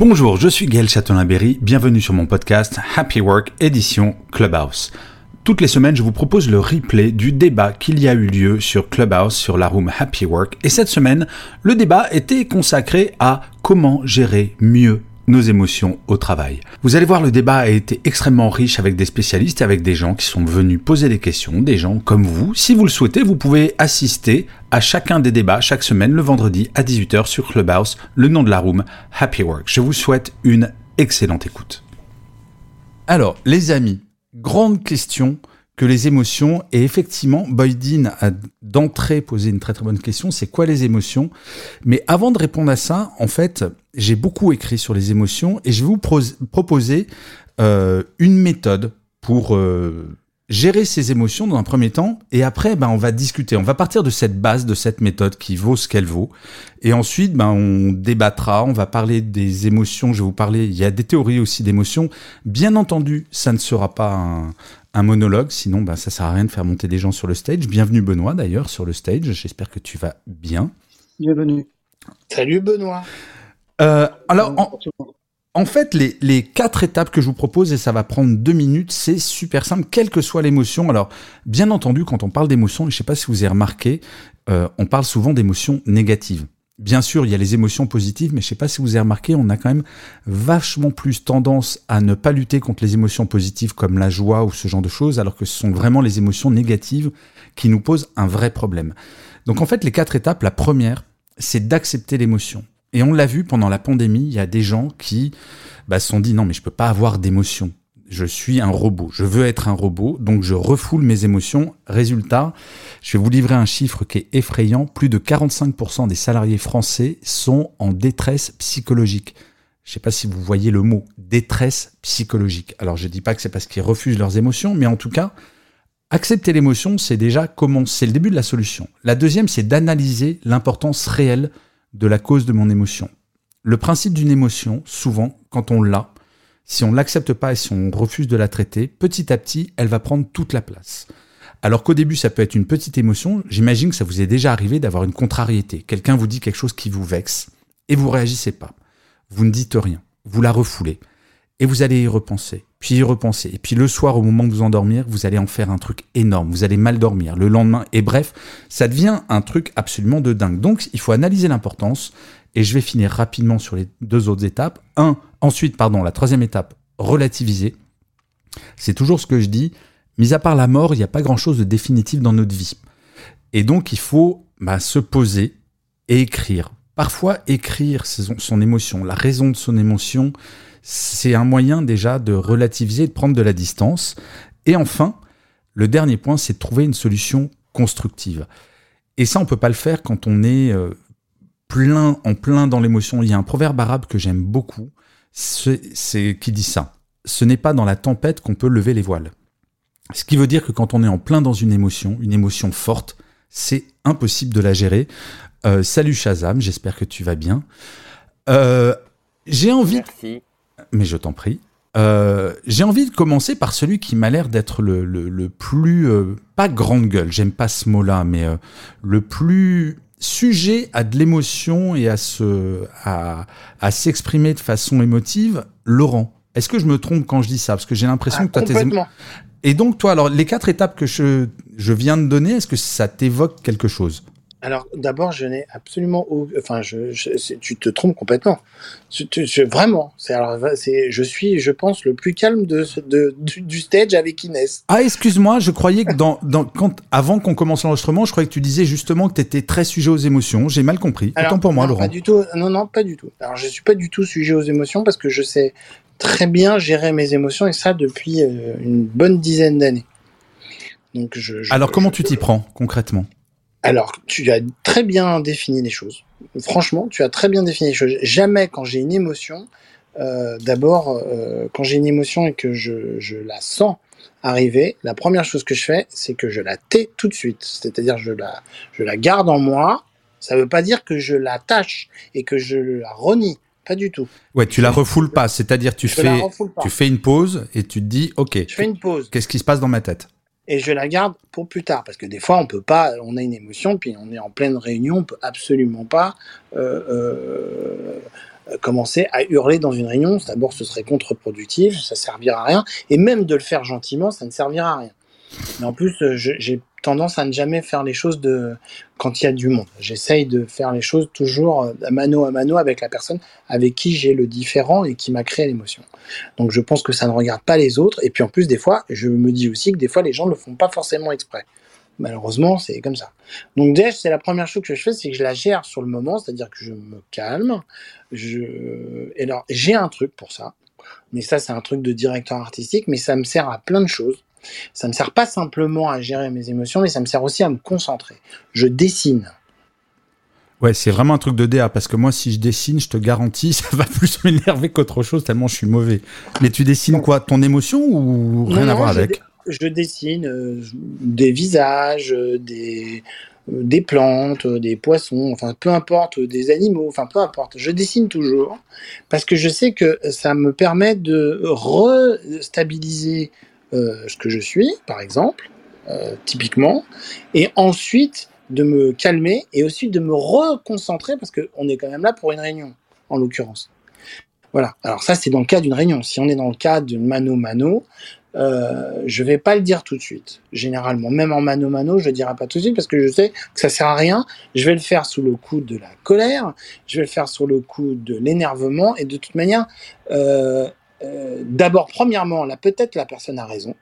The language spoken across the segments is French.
Bonjour, je suis Gaël Châtelain-Berry, bienvenue sur mon podcast Happy Work édition Clubhouse. Toutes les semaines, je vous propose le replay du débat qu'il y a eu lieu sur Clubhouse sur la room Happy Work. Et cette semaine, le débat était consacré à comment gérer mieux nos émotions au travail. Vous allez voir, le débat a été extrêmement riche avec des spécialistes et avec des gens qui sont venus poser des questions, des gens comme vous. Si vous le souhaitez, vous pouvez assister à chacun des débats chaque semaine le vendredi à 18h sur Clubhouse, le nom de la room, Happy Work. Je vous souhaite une excellente écoute. Alors, les amis, grande question les émotions. Et effectivement, Boydin a d'entrée posé une très très bonne question, c'est quoi les émotions? Mais avant de répondre à ça, en fait, j'ai beaucoup écrit sur les émotions et je vais vous proposer euh, une méthode pour euh, gérer ses émotions dans un premier temps et après ben on va discuter on va partir de cette base de cette méthode qui vaut ce qu'elle vaut et ensuite ben on débattra on va parler des émotions je vais vous parler il y a des théories aussi d'émotions bien entendu ça ne sera pas un, un monologue, sinon ben, ça sert à rien de faire monter des gens sur le stage. Bienvenue Benoît d'ailleurs sur le stage, j'espère que tu vas bien. Bienvenue. Salut Benoît. Euh, alors en, fait les, quatre étapes que je vous propose, et ça va prendre deux minutes, c'est super simple, quelle que soit l'émotion. Alors bien entendu quand on parle d'émotion, je ne sais pas si vous avez remarqué, euh, on parle souvent d'émotions négatives. Bien sûr, il y a les émotions positives, mais je ne sais pas si vous avez remarqué, on a quand même vachement plus tendance à ne pas lutter contre les émotions positives comme la joie ou ce genre de choses, alors que ce sont vraiment les émotions négatives qui nous posent un vrai problème. Donc en fait, les quatre étapes, la première, c'est d'accepter l'émotion. Et on l'a vu pendant la pandémie, il y a des gens qui bah, se sont dit non mais je peux pas avoir d'émotion je suis un robot, je veux être un robot, donc je refoule mes émotions. Résultat, je vais vous livrer un chiffre qui est effrayant, plus de 45% des salariés français sont en détresse psychologique. Je ne sais pas si vous voyez le mot détresse psychologique. Alors je ne dis pas que c'est parce qu'ils refusent leurs émotions, mais en tout cas, accepter l'émotion, c'est déjà comment, c'est le début de la solution. La deuxième, c'est d'analyser l'importance réelle de la cause de mon émotion. Le principe d'une émotion, souvent, quand on l'a, si on l'accepte pas et si on refuse de la traiter, petit à petit, elle va prendre toute la place. Alors qu'au début, ça peut être une petite émotion, j'imagine que ça vous est déjà arrivé d'avoir une contrariété. Quelqu'un vous dit quelque chose qui vous vexe et vous réagissez pas. Vous ne dites rien, vous la refoulez et vous allez y repenser, puis y repenser. Et puis le soir, au moment de vous endormir, vous allez en faire un truc énorme, vous allez mal dormir le lendemain. Et bref, ça devient un truc absolument de dingue. Donc il faut analyser l'importance et je vais finir rapidement sur les deux autres étapes. Un, ensuite, pardon, la troisième étape, relativiser. C'est toujours ce que je dis. Mis à part la mort, il n'y a pas grand-chose de définitif dans notre vie. Et donc, il faut bah, se poser et écrire. Parfois, écrire son, son émotion, la raison de son émotion, c'est un moyen déjà de relativiser, de prendre de la distance. Et enfin, le dernier point, c'est de trouver une solution constructive. Et ça, on peut pas le faire quand on est euh, plein, en plein dans l'émotion. Il y a un proverbe arabe que j'aime beaucoup, c'est qui dit ça. Ce n'est pas dans la tempête qu'on peut lever les voiles. Ce qui veut dire que quand on est en plein dans une émotion, une émotion forte, c'est impossible de la gérer. Euh, salut Shazam, j'espère que tu vas bien. Euh, j'ai envie. Merci. Mais je t'en prie. Euh, j'ai envie de commencer par celui qui m'a l'air d'être le, le, le, plus. pas grande gueule, j'aime pas ce mot-là, mais le plus sujet à de l'émotion et à se à, à s'exprimer de façon émotive, Laurent. Est-ce que je me trompe quand je dis ça? Parce que j'ai l'impression Ah, que toi, tes complètement. Et donc, toi, alors, les quatre étapes que je, je viens de donner, est-ce que ça t'évoque quelque chose? Alors, d'abord, je n'ai absolument. Enfin, je, je- c'est- tu te trompes complètement. Je- vraiment. C'est, alors, c'est, je suis, je pense, le plus calme de, ce- de- du, du stage avec Inès. Ah, excuse-moi, je croyais que dans, dans, quand, avant qu'on commence l'enregistrement, je croyais que tu disais justement que tu étais très sujet aux émotions. J'ai mal compris. Alors, Autant pour moi, non, Laurent. Pas du tout. Non, non, pas du tout. Alors, je suis pas du tout sujet aux émotions parce que je sais très bien gérer mes émotions et ça depuis euh, une bonne dizaine d'années. Donc je, Alors comment tu t'y prends concrètement? Alors tu as très bien défini les choses. Franchement, tu as très bien défini les choses. Jamais quand j'ai une émotion, euh, d'abord euh, quand j'ai une émotion et que je, je la sens arriver, la première chose que je fais, c'est que je la tais tout de suite. C'est-à-dire je la, je la garde en moi. Ça ne veut pas dire que je la tâche et que je la renie. Pas du tout. Ouais, tu la refoules pas. C'est-à-dire tu fais, tu fais une pause et tu te dis, ok. Je fais une pause. Qu'est-ce qui se passe dans ma tête? Et je la garde pour plus tard parce que des fois on peut pas, on a une émotion puis on est en pleine réunion, on peut absolument pas euh, euh, commencer à hurler dans une réunion. D'abord, ce serait contre-productif, ça servira à rien, et même de le faire gentiment, ça ne servira à rien. Mais en plus, j'ai tendance à ne jamais faire les choses de quand il y a du monde. J'essaye de faire les choses toujours euh, mano à mano avec la personne avec qui j'ai le différent et qui m'a créé l'émotion. Donc je pense que ça ne regarde pas les autres. Et puis en plus, des fois, je me dis aussi que des fois, les gens ne le font pas forcément exprès. Malheureusement, c'est comme ça. Donc déjà, c'est la première chose que je fais, c'est que je la gère sur le moment, c'est-à-dire que je me calme. Je... Et alors, j'ai un truc pour ça. Mais ça, c'est un truc de directeur artistique, mais ça me sert à plein de choses. Ça ne sert pas simplement à gérer mes émotions, mais ça me sert aussi à me concentrer. Je dessine. Ouais, c'est vraiment un truc de DA, parce que moi, si je dessine, je te garantis, ça va plus m'énerver qu'autre chose, tellement je suis mauvais. Mais tu dessines quoi Ton émotion ou rien à voir avec Je dessine euh, des visages, euh, des, euh, des plantes, des poissons, enfin peu importe, des animaux, enfin peu importe. Je dessine toujours, parce que je sais que ça me permet de restabiliser ce que je suis, par exemple, euh, typiquement, et ensuite de me calmer et aussi de me reconcentrer parce qu'on est quand même là pour une réunion, en l'occurrence. Voilà. Alors ça, c'est dans le cas d'une réunion. Si on est dans le cas d'une mano-mano, euh, je vais pas le dire tout de suite. Généralement, même en mano-mano, je le dirai pas tout de suite parce que je sais que ça sert à rien. Je vais le faire sous le coup de la colère, je vais le faire sous le coup de l'énervement et de toute manière, euh, euh, d'abord, premièrement, là, peut-être la personne a raison.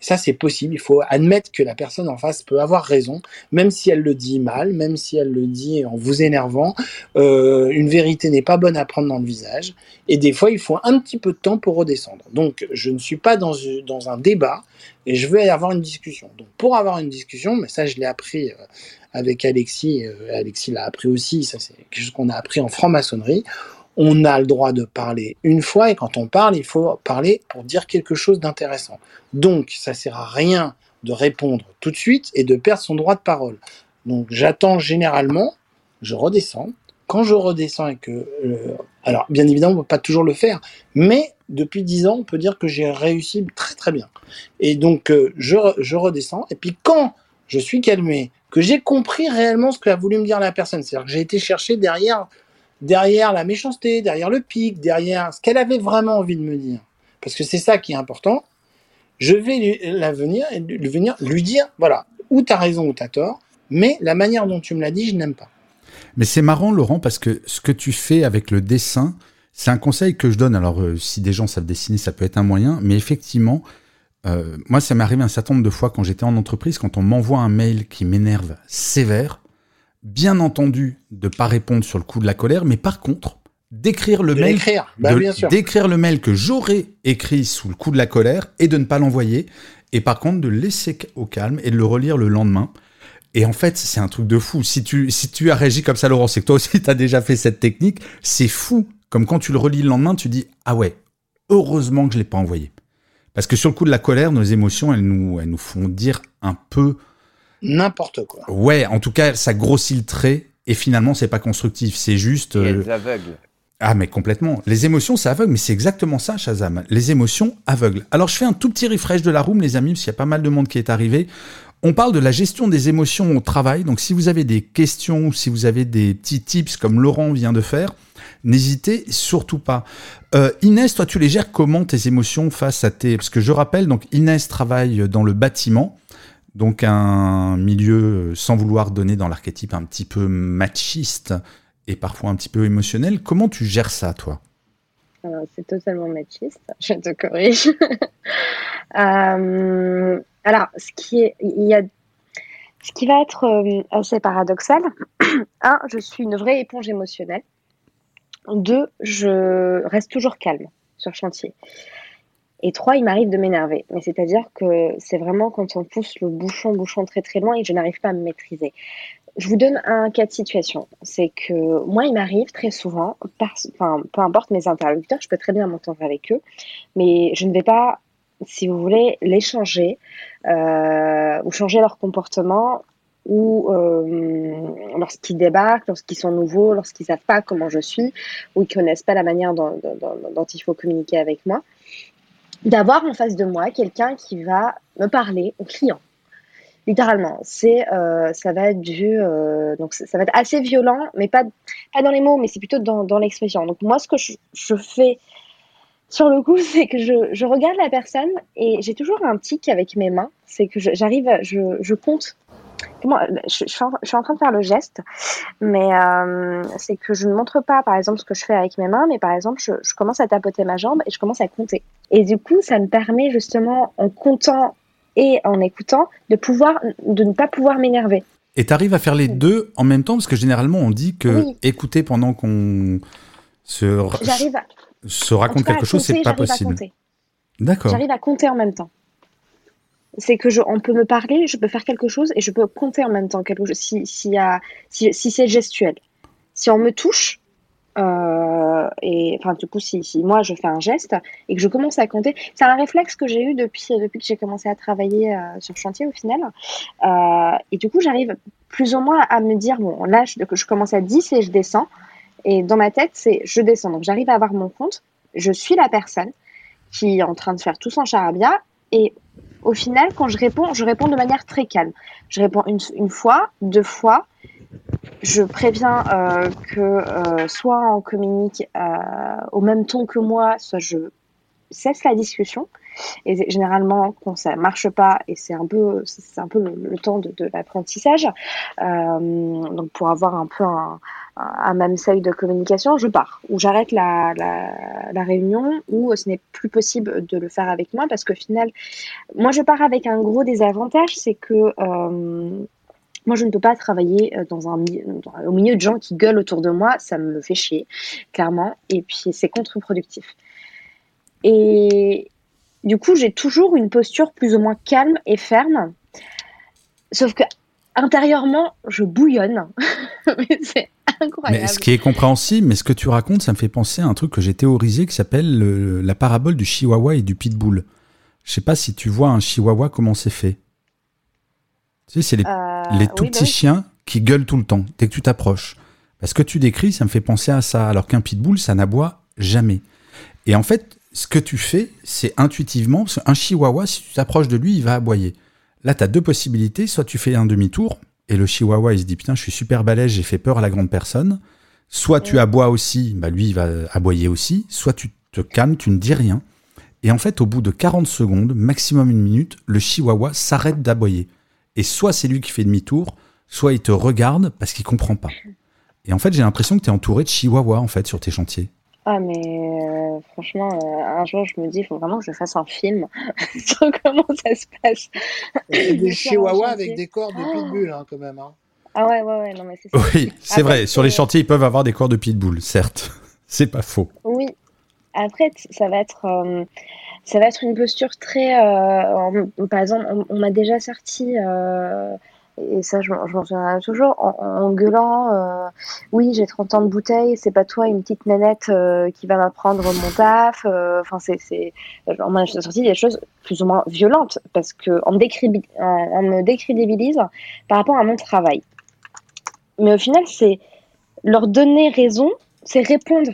Ça, c'est possible. Il faut admettre que la personne en face peut avoir raison, même si elle le dit mal, même si elle le dit en vous énervant. Euh, une vérité n'est pas bonne à prendre dans le visage. Et des fois, il faut un petit peu de temps pour redescendre. Donc, je ne suis pas dans, dans un débat et je veux avoir une discussion. Donc, pour avoir une discussion, mais ça, je l'ai appris euh, avec Alexis. Alexis l'a appris aussi. Ça, c'est quelque chose qu'on a appris en franc-maçonnerie on a le droit de parler une fois et quand on parle, il faut parler pour dire quelque chose d'intéressant. Donc, ça sert à rien de répondre tout de suite et de perdre son droit de parole. Donc, j'attends généralement, je redescends. Quand je redescends et que, euh, alors bien évidemment, on peut pas toujours le faire, mais depuis dix ans, on peut dire que j'ai réussi très très bien. Et donc, euh, je, je redescends. Et puis, quand je suis calmé, que j'ai compris réellement ce qu'a voulu me dire la personne, c'est-à-dire que j'ai été chercher derrière derrière la méchanceté, derrière le pic, derrière ce qu'elle avait vraiment envie de me dire. Parce que c'est ça qui est important. Je vais lui, la venir, lui, venir lui dire, voilà, ou tu as raison ou tu as tort, mais la manière dont tu me l'as dit, je n'aime pas. Mais c'est marrant, Laurent, parce que ce que tu fais avec le dessin, c'est un conseil que je donne. Alors, euh, si des gens savent dessiner, ça peut être un moyen, mais effectivement, euh, moi, ça m'est arrivé un certain nombre de fois quand j'étais en entreprise, quand on m'envoie un mail qui m'énerve sévère, bien entendu de pas répondre sur le coup de la colère, mais par contre d'écrire le mail, bah, d'écrire le mail que j'aurais écrit sous le coup de la colère et de ne pas l'envoyer, et par contre de le laisser au calme et de le relire le lendemain. Et en fait, c'est un truc de fou. Si tu, si tu as réagi comme ça, Laurent, c'est que toi aussi, tu as déjà fait cette technique. C'est fou. Comme quand tu le relis le lendemain, tu dis, ah ouais, heureusement que je l'ai pas envoyé. Parce que sur le coup de la colère, nos émotions, elles nous, elles nous font dire un peu n'importe quoi. Ouais, en tout cas, ça grossit le trait et finalement, c'est pas constructif. C'est juste. Euh... aveugle. Ah, mais complètement. Les émotions, ça aveugle, mais c'est exactement ça, Shazam. Les émotions aveuglent. Alors, je fais un tout petit refresh de la room, les amis, parce qu'il y a pas mal de monde qui est arrivé. On parle de la gestion des émotions au travail. Donc, si vous avez des questions ou si vous avez des petits tips comme Laurent vient de faire, n'hésitez surtout pas. Euh, Inès, toi, tu les gères comment tes émotions face à tes... Parce que je rappelle, donc Inès travaille dans le bâtiment. Donc un milieu, sans vouloir donner dans l'archétype un petit peu machiste et parfois un petit peu émotionnel. Comment tu gères ça, toi? C'est totalement machiste, je te corrige. Euh, alors, ce ce qui va être euh, assez paradoxal, un, je suis une vraie éponge émotionnelle. Deux, je reste toujours calme sur chantier. Et trois, il m'arrive de m'énerver. Mais c'est-à-dire que c'est vraiment quand on pousse le bouchon, bouchon très très loin et je n'arrive pas à me maîtriser. Je vous donne un cas de situation. C'est que moi, il m'arrive très souvent, enfin, peu importe mes interlocuteurs, je peux très bien m'entendre avec eux, mais je ne vais pas, si vous voulez, les changer euh, ou changer leur comportement ou euh, lorsqu'ils débarquent, lorsqu'ils sont nouveaux, lorsqu'ils savent pas comment je suis, ou ils connaissent pas la manière dont, dont il faut communiquer avec moi, d'avoir en face de moi quelqu'un qui va me parler au client littéralement. C'est, euh, ça va être du, euh, donc ça va être assez violent, mais pas, pas dans les mots, mais c'est plutôt dans, dans l'expression. Donc moi, ce que je, je fais sur le coup, c'est que je, je, regarde la personne et j'ai toujours un tic avec mes mains. C'est que j'arrive, je, je, compte. Comment, je, je, suis en, train de faire le geste, mais euh, c'est que je ne montre pas, par exemple, ce que je fais avec mes mains, mais par exemple, je, je commence à tapoter ma jambe et je commence à compter. Et du coup, ça me permet justement, en comptant et en écoutant, de, pouvoir, de ne pas pouvoir m'énerver. Et tu arrives à faire les deux en même temps? Parce que généralement, on dit que écouter pendant qu'on se, se raconte quelque chose, c'est pas possible. D'accord. J'arrive à compter en même temps. C'est que je, on peut me parler, je peux faire quelque chose et je peux compter en même temps quelque chose si, si, si, si c'est gestuel. Si on me touche, euh, et enfin, du coup, si, si, moi je fais un geste et que je commence à compter, c'est un réflexe que j'ai eu depuis, depuis que j'ai commencé à travailler euh, sur chantier au final. Euh, et du coup, j'arrive plus ou moins à me dire bon, là, je, je commence à 10 et je descends. Et dans ma tête, c'est je descends. Donc, j'arrive à avoir mon compte. Je suis la personne qui est en train de faire tout son charabia. Et au final, quand je réponds, je réponds de manière très calme. Je réponds une, une fois, deux fois je préviens euh, que euh, soit on communique euh, au même ton que moi, soit je cesse la discussion. Et généralement, quand ça marche pas, et c'est un peu, c'est un peu le, temps de, l'apprentissage, donc pour avoir un peu un, un, même seuil de communication, je pars ou j'arrête la, la, réunion ou ce n'est plus possible de le faire avec moi parce qu'au final, moi je pars avec un gros désavantage, c'est que moi, je ne peux pas travailler euh, dans un, au milieu de gens qui gueulent autour de moi. Ça me fait chier, clairement. Et puis, c'est contre-productif. Et du coup, j'ai toujours une posture plus ou moins calme et ferme. Sauf que intérieurement, je bouillonne. c'est incroyable. Mais ce qui est compréhensible, mais ce que tu racontes, ça me fait penser à un truc que j'ai théorisé qui s'appelle la parabole du chihuahua et du pitbull. Je sais pas si tu vois un chihuahua comment c'est fait. Tu sais, c'est les, euh, tout petits bah chiens qui gueulent tout le temps dès que tu t'approches. Parce que tu décris, ça me fait penser à ça. Alors qu'un pitbull, ça n'aboie jamais. Et en fait, ce que tu fais, c'est intuitivement, un chihuahua, si tu t'approches de lui, il va aboyer. Là, tu as deux possibilités. Soit tu fais un demi-tour, et le chihuahua, il se dit, putain, je suis super balèze, j'ai fait peur à la grande personne. Soit tu aboies aussi, bah lui, il va aboyer aussi. Soit tu te calmes, tu ne dis rien. Et en fait, au bout de 40 secondes, maximum une minute, le chihuahua s'arrête d'aboyer. Et soit c'est lui qui fait demi-tour, soit il te regarde parce qu'il comprend pas. Et en fait, j'ai l'impression que tu es entouré de chihuahuas en fait sur tes chantiers. Ah mais euh, franchement, euh, un jour je me dis, il faut vraiment que je fasse un film sur comment ça se passe. des chihuahuas avec des corps de pitbull hein, quand même. Hein. Ah ouais, ouais, ouais, non mais c'est Oui, c'est vrai, sur les chantiers, ils peuvent avoir des corps de pitbull, certes. c'est pas faux. Oui. Après, ça va être... Euh, ça va être une posture très. Euh, par exemple, on, m'a déjà sorti. Euh, et ça, je, m'en souviens toujours, en, gueulant euh, Oui, j'ai 30 ans de bouteille, c'est pas toi, une petite nanette qui va m'apprendre mon taf. Enfin, c'est. On m'a sorti des choses plus ou moins violentes parce qu'on me, me décrédibilise par rapport à mon travail. Mais au final, c'est leur donner raison, c'est répondre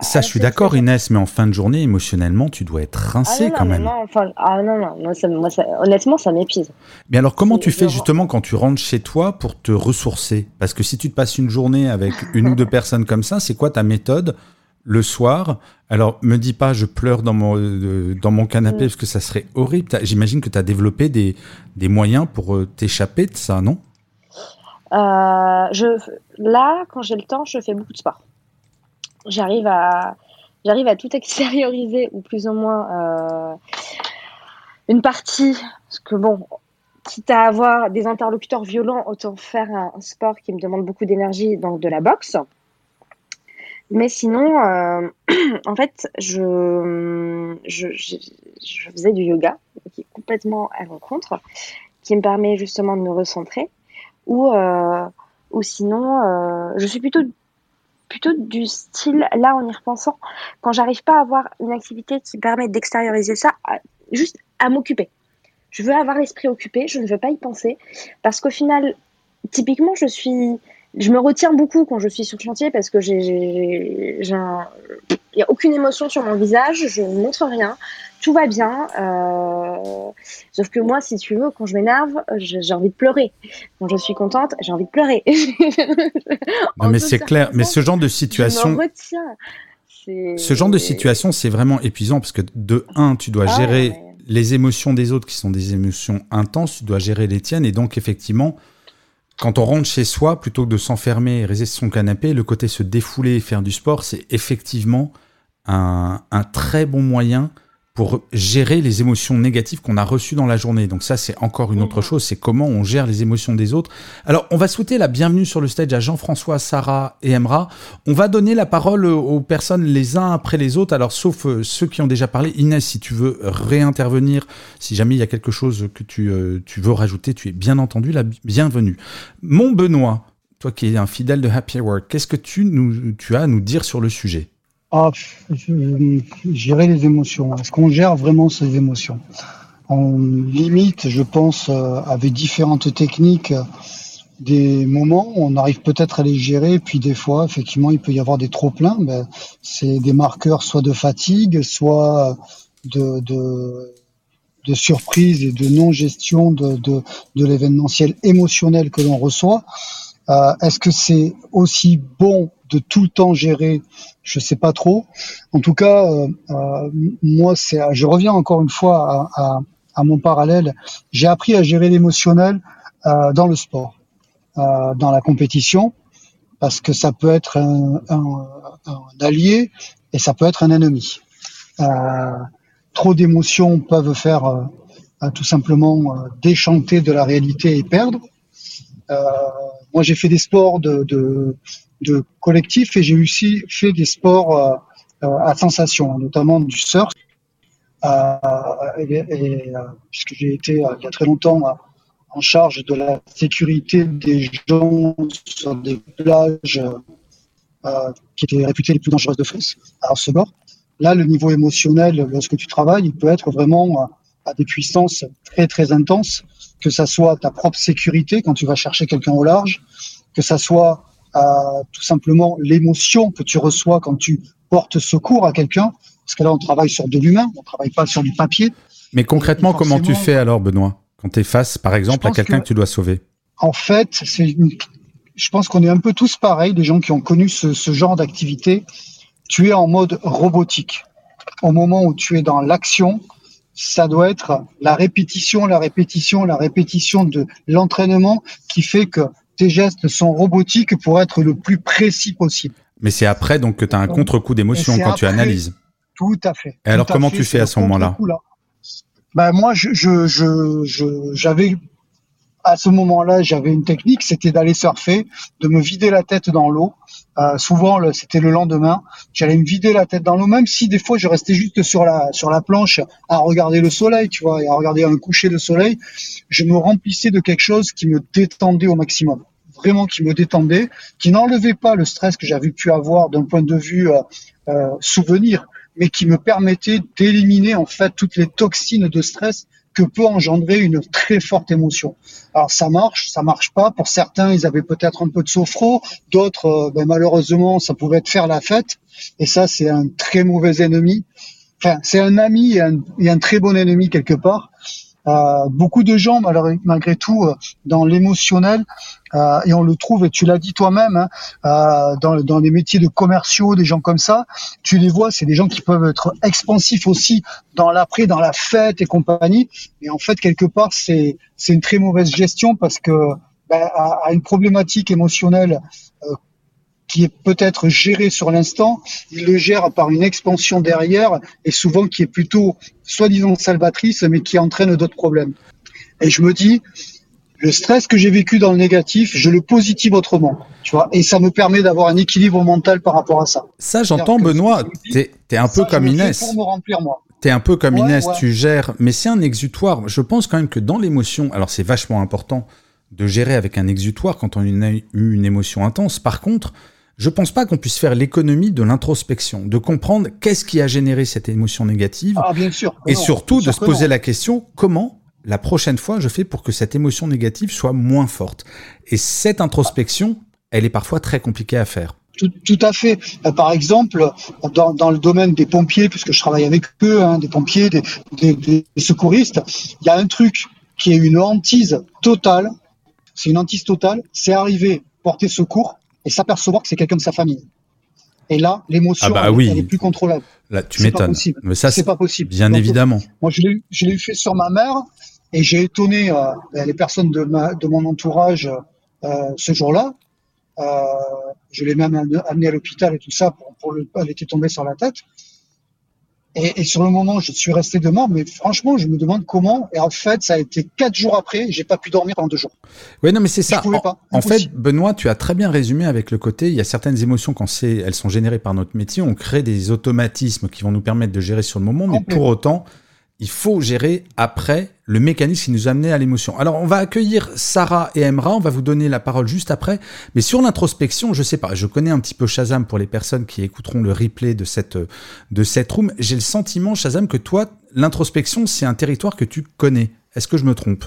ça, je suis d'accord, Inès, mais en fin de journée, émotionnellement, tu dois être rincé ah quand même. Non, enfin, ah non, non, moi, ça, moi, ça, honnêtement, ça m'épuise. Mais alors, comment tu fais justement quand tu rentres chez toi pour te ressourcer? Parce que si tu te passes une journée avec une ou deux personnes comme ça, c'est quoi ta méthode le soir? Alors, me dis pas, je pleure dans mon, euh, dans mon canapé, mm. parce que ça serait horrible. J'imagine que tu as développé des, des moyens pour euh, t'échapper de ça, non? Euh, je, Là, quand j'ai le temps, je fais beaucoup de sport j'arrive à, j'arrive à tout extérioriser ou plus ou moins euh, une partie. Parce que bon, quitte à avoir des interlocuteurs violents, autant faire un, sport qui me demande beaucoup d'énergie, donc de la boxe. Mais sinon, en fait, je, je, faisais du yoga, qui est complètement à l'encontre, qui me permet justement de me recentrer. Ou, ou sinon, je suis plutôt plutôt du style, là en y repensant, quand j'arrive pas à avoir une activité qui permet d'extérioriser ça, juste à m'occuper. Je veux avoir l'esprit occupé, je ne veux pas y penser, parce qu'au final, typiquement, je suis, je me retiens beaucoup quand je suis sur le chantier parce que j'ai, il n'y a aucune émotion sur mon visage, je ne montre rien, tout va bien. Euh, sauf que moi, si tu veux, quand je m'énerve, j'ai envie de pleurer. Quand je suis contente, j'ai envie de pleurer. non, mais c'est clair. Mais ce genre de situation. Ce genre de situation, c'est vraiment épuisant parce que de un, tu dois ah gérer les émotions des autres qui sont des émotions intenses, tu dois gérer les tiennes et donc effectivement, quand on rentre chez soi, plutôt que de s'enfermer et rester sur son canapé, le côté se défouler et faire du sport, c'est effectivement un, un très bon moyen pour gérer les émotions négatives qu'on a reçues dans la journée. Donc ça, c'est encore une autre mhm. chose, c'est comment on gère les émotions des autres. Alors, on va souhaiter la bienvenue sur le stage à Jean-François, Sarah et Emra. On va donner la parole aux personnes les uns après les autres, alors sauf euh, ceux qui ont déjà parlé. Inès, si tu veux réintervenir, si jamais il y a quelque chose que tu, euh, tu veux rajouter, tu es bien entendu la bienvenue. Mon Benoît, toi qui es un fidèle de Happy Work, qu'est-ce que tu, nous, tu as à nous dire sur le sujet? Ah, gérer les émotions. Est-ce qu'on gère vraiment ces émotions? On limite, je pense, euh, avec différentes techniques, des moments on arrive peut-être à les gérer, puis des fois, effectivement, il peut y avoir des trop-pleins. Ben, c'est des marqueurs soit de fatigue, soit de, de, de surprise et de non-gestion de, de, de l'événementiel émotionnel que l'on reçoit. Euh, Est-ce que c'est aussi bon de tout le temps gérer, je sais pas trop. En tout cas, euh, euh, moi, je reviens encore une fois à, mon parallèle. J'ai appris à gérer l'émotionnel euh, dans le sport, dans la compétition, parce que ça peut être un, allié et ça peut être un ennemi. trop d'émotions peuvent faire tout simplement déchanter de la réalité et perdre. moi, j'ai fait des sports de, de collectif et j'ai aussi fait des sports euh, euh, à sensation, notamment du surf. Euh, et, puisque j'ai été il y a très longtemps en charge de la sécurité des gens sur des plages qui étaient réputées les plus dangereuses de France, à ce bord. Là, le niveau émotionnel, lorsque tu travailles, il peut être vraiment à des puissances très très intenses, que ça soit ta propre sécurité quand tu vas chercher quelqu'un au large, que ça soit tout simplement l'émotion que tu reçois quand tu portes secours à quelqu'un, parce que là on travaille sur de l'humain, on travaille pas sur du papier. Mais concrètement, comment tu fais alors, Benoît, quand tu es face, par exemple, à quelqu'un que, tu dois sauver? En fait, c'est, je pense qu'on est un peu tous pareils, des gens qui ont connu ce, ce genre d'activité. Tu es en mode robotique. Au moment où tu es dans l'action, ça doit être la répétition, la répétition, la répétition de l'entraînement qui fait que tes gestes sont robotiques pour être le plus précis possible. Mais c'est après donc que tu as un contre-coup d'émotion quand tu analyses. Tout à fait. Et alors comment tu fais à ce moment-là ben moi, je, je, j'avais à ce moment-là, j'avais une technique, c'était d'aller surfer, de me vider la tête dans l'eau. Euh, souvent, c'était le lendemain. J'allais me vider la tête dans l'eau, même si des fois je restais juste sur la sur la planche à regarder le soleil, tu vois, et à regarder un coucher de soleil. Je me remplissais de quelque chose qui me détendait au maximum vraiment qui me détendait, qui n'enlevait pas le stress que j'avais pu avoir d'un point de vue euh, euh, souvenir, mais qui me permettait d'éliminer en fait toutes les toxines de stress que peut engendrer une très forte émotion. Alors ça marche, ça marche pas. Pour certains, ils avaient peut-être un peu de sophro, d'autres, euh, ben, malheureusement, ça pouvait être faire la fête. Et ça, c'est un très mauvais ennemi. Enfin, c'est un ami et un, et un, très bon ennemi quelque part. Euh, beaucoup de gens, malgré tout, euh, dans l'émotionnel, euh, et on le trouve, et tu l'as dit toi-même, hein, euh, dans, dans les métiers de commerciaux, des gens comme ça, tu les vois, c'est des gens qui peuvent être expansifs aussi dans l'après, dans la fête et compagnie. Et en fait, quelque part, c'est c'est une très mauvaise gestion parce que ben, à, à, une problématique émotionnelle qui est peut-être géré sur l'instant, il le gère par une expansion derrière et souvent qui est plutôt soi-disant salvatrice mais qui entraîne d'autres problèmes. Et je me dis, le stress que j'ai vécu dans le négatif, je le positive autrement, tu vois, et ça me permet d'avoir un équilibre mental par rapport à ça. Ça, j'entends, Benoît. T'es es un peu comme Inès. Pour me remplir moi. T'es un peu comme Inès, tu gères, mais c'est un exutoire. Je pense quand même que dans l'émotion, alors c'est vachement important de gérer avec un exutoire quand on a eu une émotion intense. Par contre, je pense pas qu'on puisse faire l'économie de l'introspection, de comprendre qu'est-ce qui a généré cette émotion négative. Ah, bien sûr. Et surtout de se poser la question comment la prochaine fois je fais pour que cette émotion négative soit moins forte. Et cette introspection, elle est parfois très compliquée à faire. Tout, à fait. Euh, par exemple, dans, le domaine des pompiers, puisque je travaille avec eux, hein, des pompiers, des, des, secouristes, il y a un truc qui est une hantise totale. C'est une hantise totale. C'est arriver, porter secours et s'apercevoir que c'est quelqu'un de sa famille. Et là, l'émotion, ah bah oui. elle est plus contrôlable. Là, tu m'étonnes. Mais ça, c'est pas possible. Bien évidemment. Moi, je l'ai fait sur ma mère et j'ai étonné euh, les personnes de, ma, de mon entourage euh, ce jour-là. Euh, je l'ai même amené à l'hôpital et tout ça pour, pour le, elle était tombée sur la tête. Et, et, sur le moment, je suis resté de mort, mais franchement, je me demande comment. Et en fait, ça a été quatre jours après, j'ai pas pu dormir pendant deux jours. Oui, non, mais c'est ça. En, pas. en fait, Benoît, tu as très bien résumé avec le côté, il y a certaines émotions quand c'est, elles sont générées par notre métier, on crée des automatismes qui vont nous permettre de gérer sur le moment, mais pour autant, il faut gérer après le mécanisme qui nous a amené à l'émotion. Alors, on va accueillir Sarah et Emra, on va vous donner la parole juste après. Mais sur l'introspection, je sais pas, je connais un petit peu Shazam pour les personnes qui écouteront le replay de cette, de cette room. J'ai le sentiment, Shazam, que toi, l'introspection, c'est un territoire que tu connais. Est-ce que je me trompe?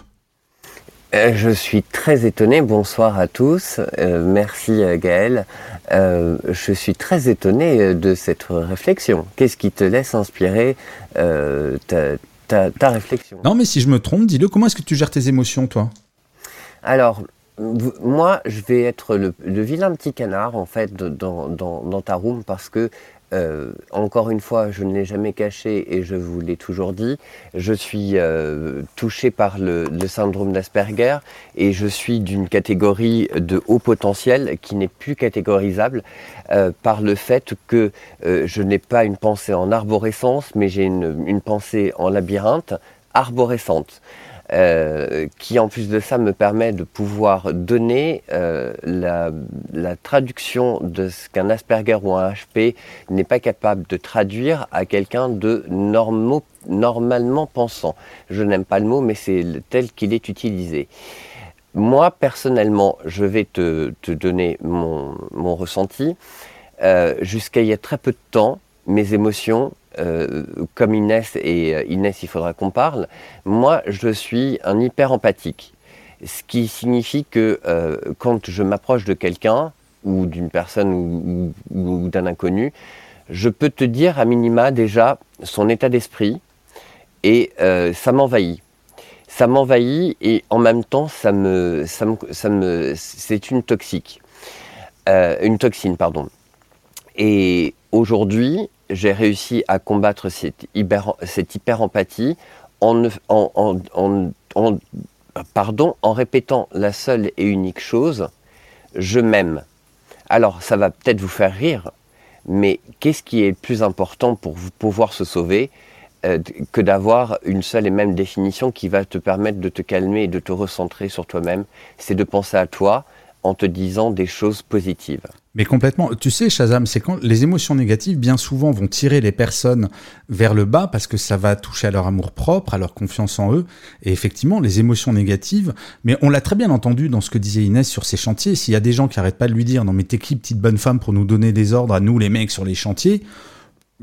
Je suis très étonné. Bonsoir à tous. Euh, merci euh, Gaël. je suis très étonné de cette réflexion. Qu'est-ce qui te laisse inspirer ta, réflexion? Non, mais si je me trompe, dis-le. Comment est-ce que tu gères tes émotions, toi? Alors, moi, je vais être le, vilain petit canard, en fait, dans, dans ta room parce que euh, encore une fois, je ne l'ai jamais caché et je vous l'ai toujours dit, je suis euh, touché par le, syndrome d'Asperger et je suis d'une catégorie de haut potentiel qui n'est plus catégorisable euh, par le fait que je n'ai pas une pensée en arborescence, mais j'ai une pensée en labyrinthe arborescente. Euh, qui en plus de ça me permet de pouvoir donner euh, la, traduction de ce qu'un Asperger ou un HP n'est pas capable de traduire à quelqu'un de normalement pensant. Je n'aime pas le mot, mais c'est tel qu'il est utilisé. Moi, personnellement, je vais te, donner mon, ressenti. Euh, jusqu'à il y a très peu de temps, mes émotions euh, comme Inès, et euh, Inès, il faudra qu'on parle, moi, je suis un hyper empathique. Ce qui signifie que euh, quand je m'approche de quelqu'un, ou d'une personne, ou, d'un inconnu, je peux te dire à minima déjà son état d'esprit, et ça m'envahit. Ça m'envahit, et en même temps, ça me, ça me, c'est une toxique. une toxine, pardon. Et aujourd'hui, j'ai réussi à combattre cette hyper, empathie en, en, en, pardon, en répétant la seule et unique chose, je m'aime. Alors, ça va peut-être vous faire rire, mais qu'est-ce qui est plus important pour pouvoir se sauver euh, que d'avoir une seule et même définition qui va te permettre de te calmer et de te recentrer sur toi-même? C'est de penser à toi en te disant des choses positives. Mais complètement. Tu sais, Shazam, c'est quand les émotions négatives, bien souvent, vont tirer les personnes vers le bas parce que ça va toucher à leur amour propre, à leur confiance en eux. Et effectivement, les émotions négatives, mais on l'a très bien entendu dans ce que disait Inès sur ces chantiers. S'il y a des gens qui arrêtent pas de lui dire, non, mais t'es qui, petite bonne femme, pour nous donner des ordres à nous, les mecs, sur les chantiers,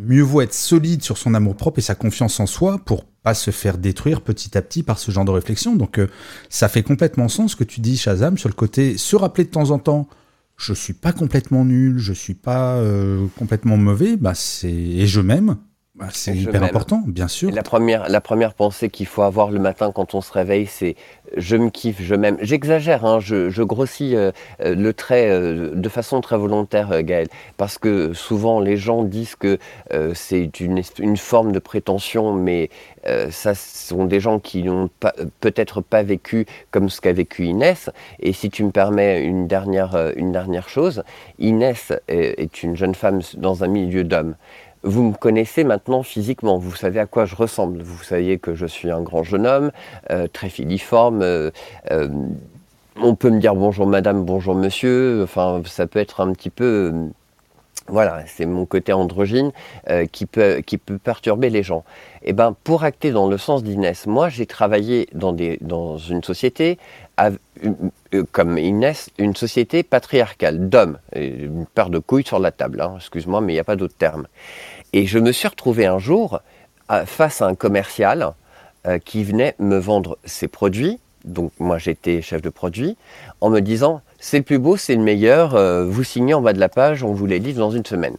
mieux vaut être solide sur son amour propre et sa confiance en soi pour pas se faire détruire petit à petit par ce genre de réflexion. Donc, euh, ça fait complètement sens que tu dis, Shazam, sur le côté se rappeler de temps en temps je suis pas complètement nul, je suis pas euh, complètement mauvais, bah c'est et je m'aime. Bah, c'est hyper important, bien sûr. la première, la première pensée qu'il faut avoir le matin quand on se réveille, c'est je me kiffe, je m'aime. J'exagère, hein, je, grossis euh, euh, le trait de façon très volontaire, Gaël, parce que souvent les gens disent que c'est une, une, forme de prétention, mais ça sont des gens qui n'ont peut-être pas vécu comme ce qu'a vécu Inès. Et si tu me permets une dernière, une dernière chose, Inès est une jeune femme dans un milieu d'hommes vous me connaissez maintenant physiquement, vous savez à quoi je ressemble, vous savez que je suis un grand jeune homme, euh, très filiforme. Euh, euh, on peut me dire bonjour madame, bonjour monsieur, enfin ça peut être un petit peu... voilà, c'est mon côté androgyne qui, peut, qui peut perturber les gens. Eh ben, pour acter dans le sens d'Inès, moi j'ai travaillé dans, une société comme Inès, une société patriarcale d'hommes, une paire de couilles sur la table, hein, excuse-moi, mais il n'y a pas d'autre terme. Et je me suis retrouvé un jour face à un commercial euh, qui venait me vendre ses produits. Donc moi j'étais chef de produit en me disant c'est le plus beau, c'est le meilleur, euh, vous signez en bas de la page, on vous les livre dans une semaine.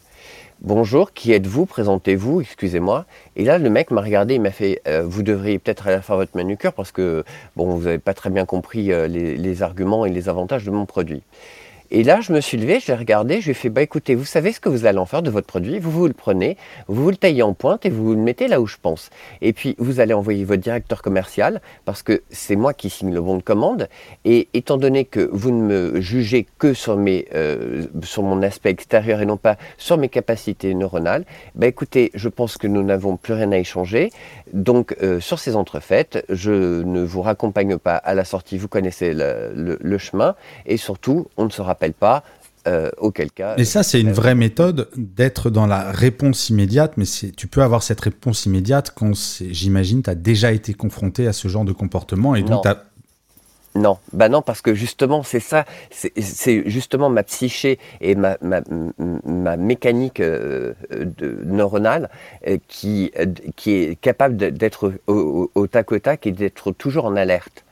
Bonjour, qui êtes-vous? Présentez-vous, excusez-moi. Et là, le mec m'a regardé, il m'a fait euh, Vous devriez peut-être aller faire votre manucure parce que bon, vous n'avez pas très bien compris les, arguments et les avantages de mon produit. Et là, je me suis levé, j'ai regardé, j'ai fait, bah écoutez, vous savez ce que vous allez en faire de votre produit, vous vous le prenez, vous vous le taillez en pointe et vous le mettez là où je pense. Et puis, vous allez envoyer votre directeur commercial, parce que c'est moi qui signe le bon de commande. Et étant donné que vous ne me jugez que sur, mes, euh, sur mon aspect extérieur et non pas sur mes capacités neuronales, bah écoutez, je pense que nous n'avons plus rien à échanger. Donc, euh, sur ces entrefaites, je ne vous raccompagne pas à la sortie, vous connaissez le, le chemin, et surtout, on ne sera pas, euh, auquel cas. Et ça, c'est une vraie méthode d'être dans la réponse immédiate, mais tu peux avoir cette réponse immédiate quand, j'imagine, tu as déjà été confronté à ce genre de comportement et donc Non, bah non, parce que justement, c'est ça, c'est justement ma psyché et ma, ma, ma mécanique euh, de, neuronale euh, qui, qui est capable d'être au, au, tac au tac et d'être toujours en alerte.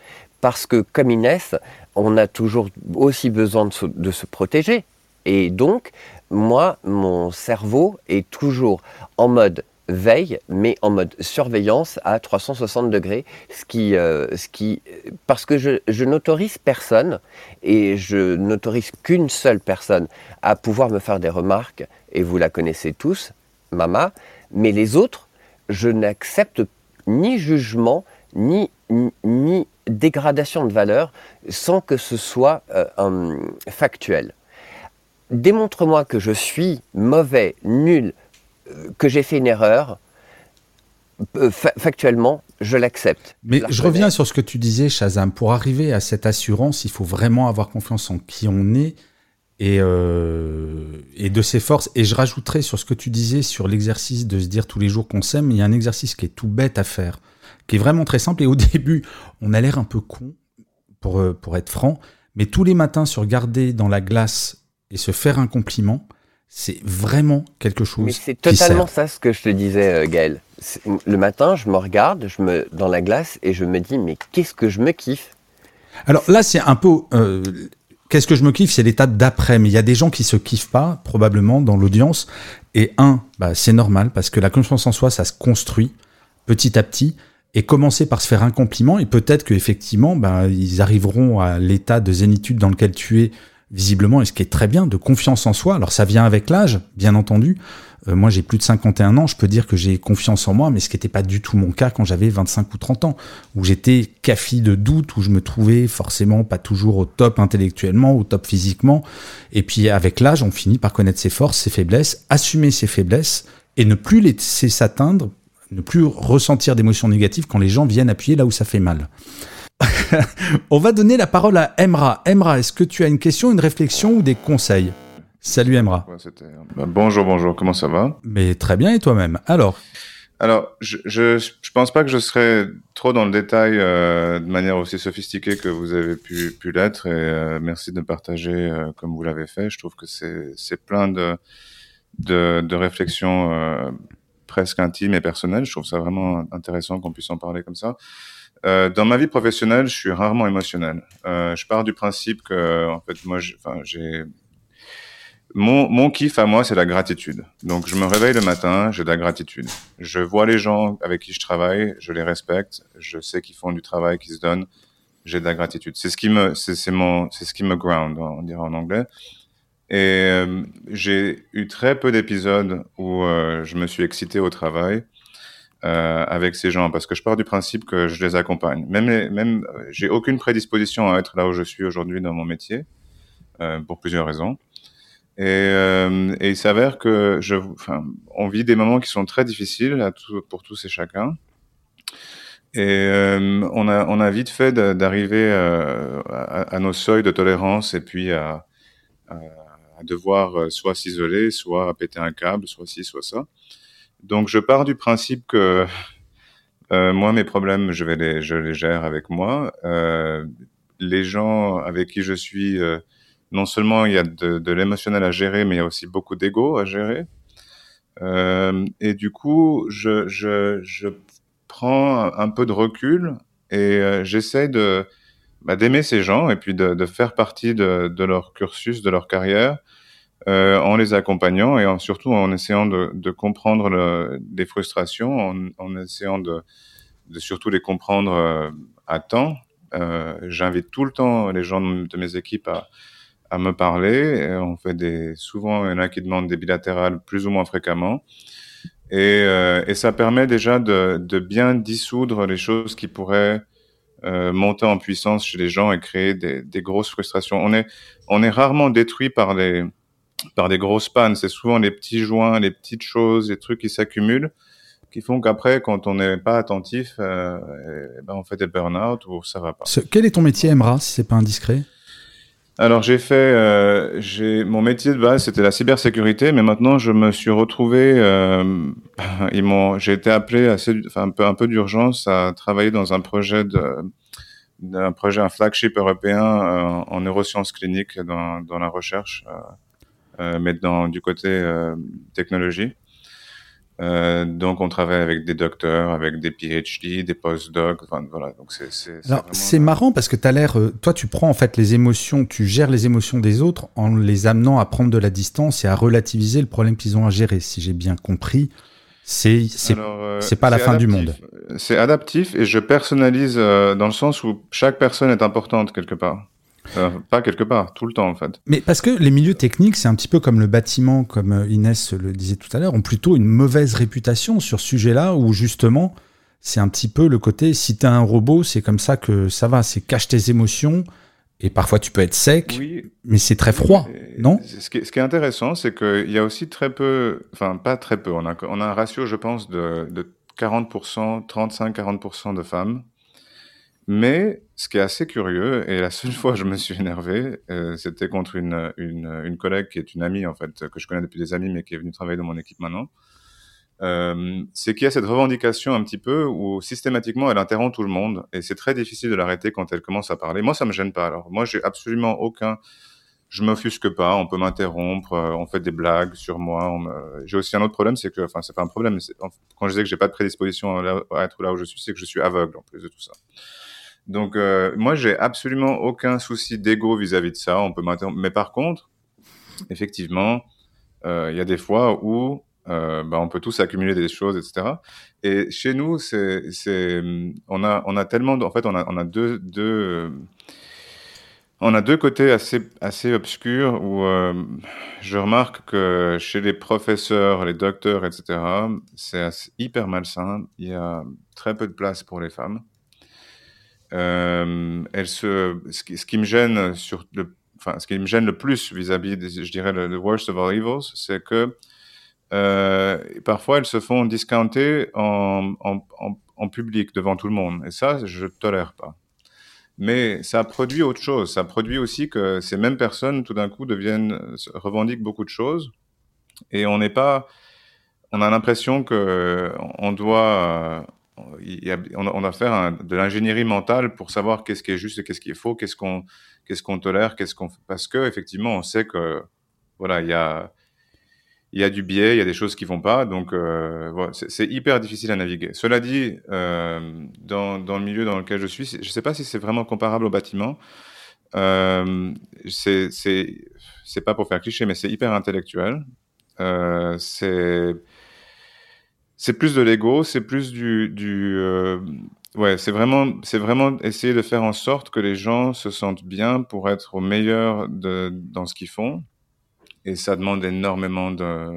Parce que comme Inès, on a toujours aussi besoin de se, protéger. Et donc, moi, mon cerveau est toujours en mode veille, mais en mode surveillance à 360 degrés, euh, ce qui parce que je, je n'autorise personne et je n'autorise qu'une seule personne à pouvoir me faire des remarques, et vous la connaissez tous, Mama, mais les autres, je n'accepte ni jugement, ni, ni dégradation de valeur sans que ce soit euh, factuel. Démontre-moi que je suis mauvais, nul, euh, que j'ai fait une erreur. Euh, factuellement, je l'accepte. Mais je, reviens sur ce que tu disais, Shazam. Pour arriver à cette assurance, il faut vraiment avoir confiance en qui on est et, et de ses forces. Et je rajouterais sur ce que tu disais sur l'exercice de se dire tous les jours qu'on s'aime, il y a un exercice qui est tout bête à faire qui est vraiment très simple. Et au début, on a l'air un peu con, pour, euh, pour être franc, mais tous les matins se regarder dans la glace et se faire un compliment, c'est vraiment quelque chose. Mais c'est totalement ça ce que je te disais, euh, Gaël. Le matin, je me regarde je me, dans la glace et je me dis, mais qu'est-ce que je me kiffe? Alors là, c'est un peu. Euh, qu'est-ce que je me kiffe? C'est l'étape d'après. Mais il y a des gens qui se kiffent pas, probablement, dans l'audience. Et un, bah, c'est normal, parce que la confiance en soi, ça se construit petit à petit et commencer par se faire un compliment et peut-être qu'effectivement, ben, ils arriveront à l'état de zénitude dans lequel tu es visiblement, et ce qui est très bien, de confiance en soi. Alors ça vient avec l'âge, bien entendu. Euh, moi j'ai plus de 51 ans, je peux dire que j'ai confiance en moi, mais ce qui n'était pas du tout mon cas quand j'avais 25 ou 30 ans, où j'étais café de doute, où je me trouvais forcément pas toujours au top intellectuellement, au top physiquement. Et puis avec l'âge, on finit par connaître ses forces, ses faiblesses, assumer ses faiblesses et ne plus laisser s'atteindre ne plus ressentir d'émotions négatives quand les gens viennent appuyer là où ça fait mal. On va donner la parole à Emra. Emra, est-ce que tu as une question, une réflexion ou des conseils? Salut Emra. Bah, bonjour, bonjour, comment ça va? Mais très bien et toi-même? Alors? Alors, je, je, pense pas que je serai trop dans le détail euh, de manière aussi sophistiquée que vous avez pu, pu l'être et euh, merci de partager euh, comme vous l'avez fait. Je trouve que c'est plein de, de, de réflexions presque intime et personnel. Je trouve ça vraiment intéressant qu'on puisse en parler comme ça. Euh, dans ma vie professionnelle, je suis rarement émotionnel. Euh, je pars du principe que, en fait, moi, j'ai mon, mon kiff à moi, c'est la gratitude. Donc, je me réveille le matin, j'ai de la gratitude. Je vois les gens avec qui je travaille, je les respecte, je sais qu'ils font du travail, qu'ils se donnent, j'ai de la gratitude. C'est ce qui me, c'est mon, c'est ce qui me ground, on dirait en anglais. Et euh, j'ai eu très peu d'épisodes où euh, je me suis excité au travail euh, avec ces gens parce que je pars du principe que je les accompagne. Même, même, j'ai aucune prédisposition à être là où je suis aujourd'hui dans mon métier pour plusieurs raisons. Et, il s'avère que je, enfin, on vit des moments qui sont très difficiles pour tous et chacun. Et on, a, on a vite fait d'arriver à, à, nos seuils de tolérance et puis à, à, à devoir euh, soit s'isoler, soit péter un câble, soit ci, soit ça. Donc je pars du principe que euh, moi, mes problèmes, je, vais les, je les gère avec moi. Euh, les gens avec qui je suis non seulement il y a de, de l'émotionnel à gérer, mais il y a aussi beaucoup d'ego à gérer. Et du coup, je, je, je, prends un peu de recul et j'essaie de bah, d'aimer ces gens et puis de, de faire partie de, de, leur cursus, de leur carrière, euh, en les accompagnant et en, surtout en essayant de, de comprendre le, les frustrations, en, en essayant de, surtout les comprendre euh, à temps. Euh, J'invite tout le temps les gens de mes équipes à, à me parler. Et on fait des, souvent, il y en a qui demandent des bilatérales plus ou moins fréquemment. Et, euh, et ça permet déjà de, bien dissoudre les choses qui pourraient euh, monter en puissance chez les gens et créer des, grosses frustrations. On est, on est rarement détruit par les, par des grosses pannes. C'est souvent les petits joints, les petites choses, les trucs qui s'accumulent qui font qu'après, quand on n'est pas attentif, euh, ben on fait des burn-out ou ça va pas. Ce, quel est ton métier, Emra, si c'est pas indiscret? Alors j'ai fait, euh, mon métier de base c'était la cybersécurité, mais maintenant je me suis retrouvé, euh, j'ai été appelé un peu d'urgence à travailler dans un projet de, d'un projet un flagship européen euh, en neurosciences cliniques dans dans la recherche, mais dans du côté technologie. Euh, donc, on travaille avec des docteurs, avec des PhD, des postdocs. Enfin, voilà. Donc, c'est. C'est, c'est marrant parce que tu as l'air. Euh, toi, tu prends en fait les émotions, tu gères les émotions des autres en les amenant à prendre de la distance et à relativiser le problème qu'ils ont à gérer. Si j'ai bien compris, c'est c'est euh, c'est pas la fin adaptif. du monde. C'est adaptif et je personnalise euh, dans le sens où chaque personne est importante quelque part. Euh, pas quelque part, tout le temps en fait. Mais parce que les milieux techniques, c'est un petit peu comme le bâtiment, comme euh, Inès le disait tout à l'heure, ont plutôt une mauvaise réputation sur ce sujet-là, où justement, c'est un petit peu le côté, si t'es un robot, c'est comme ça que ça va, c'est cache tes émotions, et parfois tu peux être sec, oui, mais c'est très froid, non? ce qui, est, ce qui, est, intéressant, c'est qu'il y a aussi très peu, enfin pas très peu, on a, on a un ratio, je pense, de, de 40%, 35-40% de femmes. Mais ce qui est assez curieux, et la seule fois où je me suis énervé, euh, c'était contre une, une, collègue qui est une amie, en fait, que je connais depuis des années, mais qui est venue travailler dans mon équipe maintenant. Euh, c'est qu'il y a cette revendication un petit peu où systématiquement elle interrompt tout le monde et c'est très difficile de l'arrêter quand elle commence à parler. Moi, ça me gêne pas. Alors, moi, j'ai absolument aucun. Je m'offusque pas. On peut m'interrompre. Euh, on fait des blagues sur moi. Me... J'ai aussi un autre problème, c'est que, enfin, c'est pas un problème. Mais quand je disais que j'ai pas de prédisposition à être là où je suis, c'est que je suis aveugle en plus de tout ça. Donc, euh, moi, j'ai absolument aucun souci d'ego vis-à-vis de ça. On peut Mais par contre, effectivement, il euh, y a des fois où euh, bah, on peut tous accumuler des choses, etc. Et chez nous, c'est, on a, tellement, en fait, on a, on a deux, côtés assez, obscurs où euh, je remarque que chez les professeurs, les docteurs, etc., c'est hyper malsain. Il y a très peu de place pour les femmes. Euh, elle se, ce qui, me gêne sur le, enfin, ce qui me gêne le plus vis-à-vis, -vis je dirais, le, worst of all evils, c'est que euh, parfois elles se font discounter en, public devant tout le monde, et ça, je tolère pas. Mais ça produit autre chose. Ça produit aussi que ces mêmes personnes, tout d'un coup, deviennent revendiquent beaucoup de choses, et on n'est pas, on a l'impression que on doit on, a faire un, de l'ingénierie mentale pour savoir qu'est-ce qui est juste et qu'est-ce qui est faux, qu'est-ce qu'on tolère, qu'est-ce qu'on parce que effectivement on sait que voilà il y a il y a du biais, il y a des choses qui vont pas, donc euh, c'est hyper difficile à naviguer. Cela dit, euh, dans, le milieu dans lequel je suis, je sais pas si c'est vraiment comparable au bâtiment. Euh, c'est pas pour faire cliché, mais c'est hyper intellectuel. C'est c'est plus de l'ego, c'est plus du, euh, ouais, c'est vraiment, c'est vraiment essayer de faire en sorte que les gens se sentent bien pour être au meilleur de, dans ce qu'ils font. Et ça demande énormément de,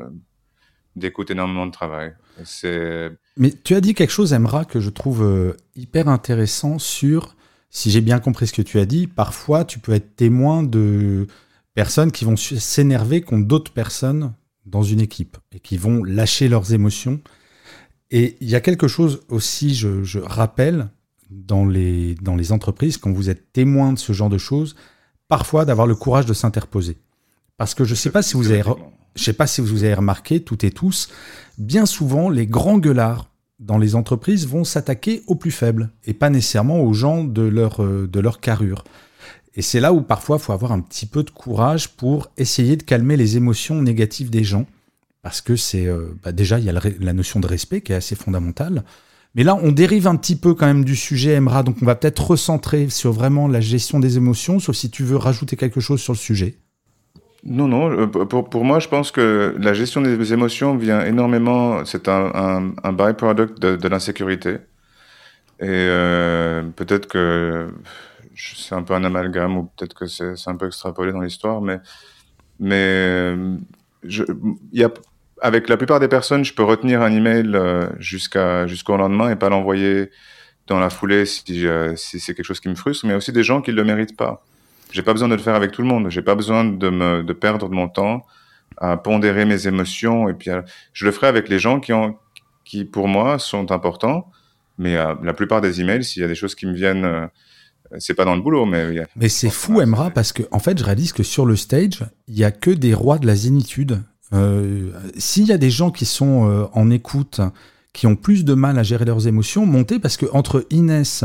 d'écoute, énormément de travail. C'est. Mais tu as dit quelque chose, Emra, que je trouve euh, hyper intéressant sur, si j'ai bien compris ce que tu as dit, parfois tu peux être témoin de personnes qui vont s'énerver contre d'autres personnes dans une équipe et qui vont lâcher leurs émotions. Et il y a quelque chose aussi, je, rappelle, dans les, dans les entreprises, quand vous êtes témoin de ce genre de choses, parfois d'avoir le courage de s'interposer. Parce que je ne sais pas si vous avez, je sais pas si vous avez remarqué, toutes et tous, bien souvent, les grands gueulards dans les entreprises vont s'attaquer aux plus faibles et pas nécessairement aux gens de leur, euh, de leur carrure. Et c'est là où parfois il faut avoir un petit peu de courage pour essayer de calmer les émotions négatives des gens. Parce que c'est euh, bah déjà, il y a la notion de respect qui est assez fondamentale. Mais là, on dérive un petit peu quand même du sujet Emra, donc on va peut-être recentrer sur vraiment la gestion des émotions, sauf si tu veux rajouter quelque chose sur le sujet. Non, non, euh, pour, pour moi, je pense que la gestion des émotions vient énormément, c'est un, byproduct de, de l'insécurité. Et euh, peut-être que c'est un peu un amalgame, ou peut-être que c'est un peu extrapolé dans l'histoire, mais, mais je, y a, avec la plupart des personnes, je peux retenir un email euh, jusqu'à jusqu'au lendemain et pas l'envoyer dans la foulée si, euh, si c'est quelque chose qui me frustre, mais aussi des gens qui ne le méritent pas. J'ai pas besoin de le faire avec tout le monde. J'ai pas besoin de me de perdre mon temps à pondérer mes émotions et puis je le ferai avec les gens qui ont qui pour moi sont importants. Mais euh, la plupart des emails, s'il y a des choses qui me viennent, euh, c'est pas dans le boulot, mais. Mais c'est fou, Emra, parce que en fait, je réalise que sur le stage, il y a que des rois de la zénitude. Euh, S'il y a des gens qui sont euh, en écoute, qui ont plus de mal à gérer leurs émotions, montez parce que entre Inès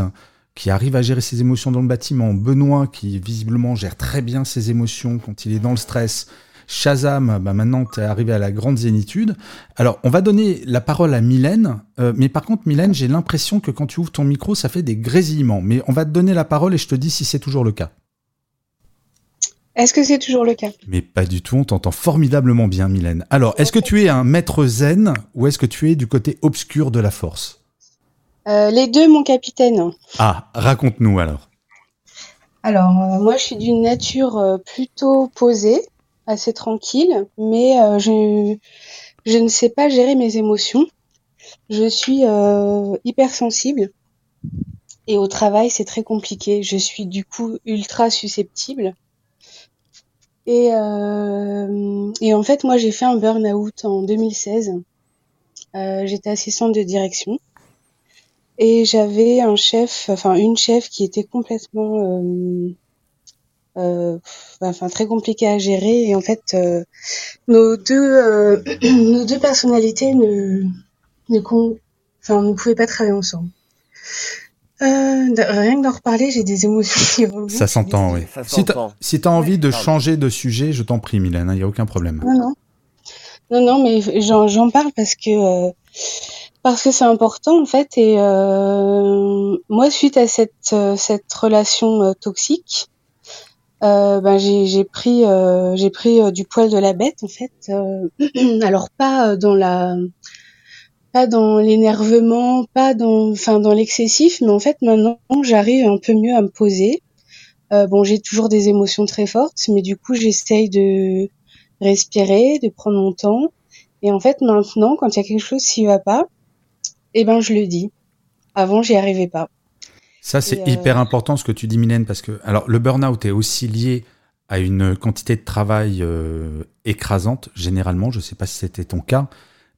qui arrive à gérer ses émotions dans le bâtiment, Benoît qui visiblement gère très bien ses émotions quand il est dans le stress, Shazam, bah maintenant tu es arrivé à la grande zénitude. Alors on va donner la parole à Mylène, euh, mais par contre Mylène, j'ai l'impression que quand tu ouvres ton micro, ça fait des grésillements, mais on va te donner la parole et je te dis si c'est toujours le cas. Est-ce que c'est toujours le cas? Mais pas du tout, on t'entend formidablement bien Mylène. Alors, est-ce que tu es un maître zen ou est-ce que tu es du côté obscur de la force? Euh, Les deux, mon capitaine. Ah, raconte-nous alors. Alors, euh, moi je suis d'une nature euh, plutôt posée, assez tranquille, mais je, je ne sais pas gérer mes émotions. Je suis hypersensible et au travail c'est très compliqué. Je suis du coup ultra susceptible. Et, euh, et en fait, moi, j'ai fait un burn-out en 2016. Euh, J'étais assistante de direction. Et j'avais un chef, enfin une chef qui était complètement, euh, euh, enfin très compliquée à gérer. Et en fait, euh, nos deux, euh, nos deux personnalités ne, ne, enfin, ne pouvaient pas travailler ensemble. Euh, rien que d'en reparler, j'ai des émotions qui remontent. Ça s'entend, oui. Ça Si t'as si envie de changer de sujet, je t'en prie Mylène, il n'y a aucun problème. Non, non. Non, non, mais j'en parle parce que euh, parce que c'est important en fait. Et euh, moi, suite à cette euh, cette relation euh, toxique, euh, ben j'ai j'ai pris euh, j'ai pris euh, du poil de la bête en fait. Euh, alors pas dans la pas dans l'énervement, pas dans enfin dans l'excessif, mais en fait maintenant j'arrive un peu mieux à me poser. Euh, bon, j'ai toujours des émotions très fortes, mais du coup j'essaye de respirer, de prendre mon temps. Et en fait, maintenant, quand il y a quelque chose qui va pas, eh ben, je le dis. Avant, j'y arrivais pas. Ça, c'est euh, hyper important ce que tu dis, Mylène, parce que alors le burn-out est aussi lié à une quantité de travail euh, écrasante, généralement. Je ne sais pas si c'était ton cas,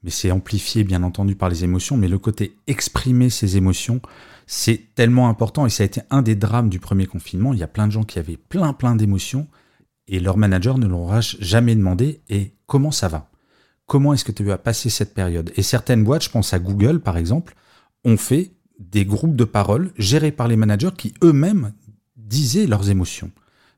mais c'est amplifié, bien entendu, par les émotions. Mais le côté exprimer ses émotions, c'est tellement important. Et ça a été un des drames du premier confinement. Il y a plein de gens qui avaient plein, plein d'émotions et leur manager ne leur a jamais demandé et comment ça va? Comment est-ce que tu as passé cette période? Et certaines boîtes, je pense à Google par exemple, ont fait des groupes de parole gérés par les managers qui eux-mêmes disaient leurs émotions.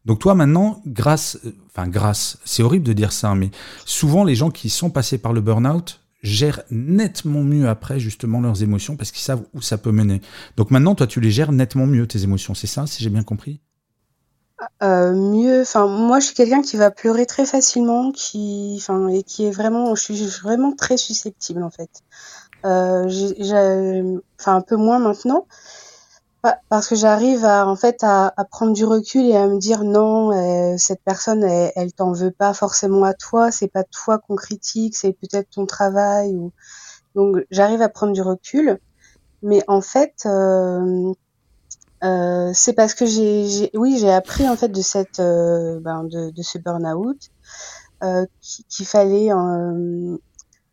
Donc toi maintenant, grâce, euh, enfin grâce, c'est horrible de dire ça, mais souvent les gens qui sont passés par le burn-out gèrent nettement mieux après justement leurs émotions parce qu'ils savent où ça peut mener. Donc maintenant, toi, tu les gères nettement mieux tes émotions, c'est ça, si j'ai bien compris? Euh, mieux, enfin, moi, je suis quelqu'un qui va pleurer très facilement, qui, enfin, et qui est vraiment, je suis vraiment très susceptible, en fait. Euh, enfin, un peu moins maintenant, parce que j'arrive à, en fait, à, à prendre du recul et à me dire non, euh, cette personne, elle, elle t'en veut pas forcément à toi, c'est pas toi qu'on critique, c'est peut-être ton travail ou, donc, j'arrive à prendre du recul, mais en fait, euh, euh, c'est parce que j'ai, oui, j'ai appris en fait de cette, euh, ben, de, de, ce burn-out euh, qu'il fallait.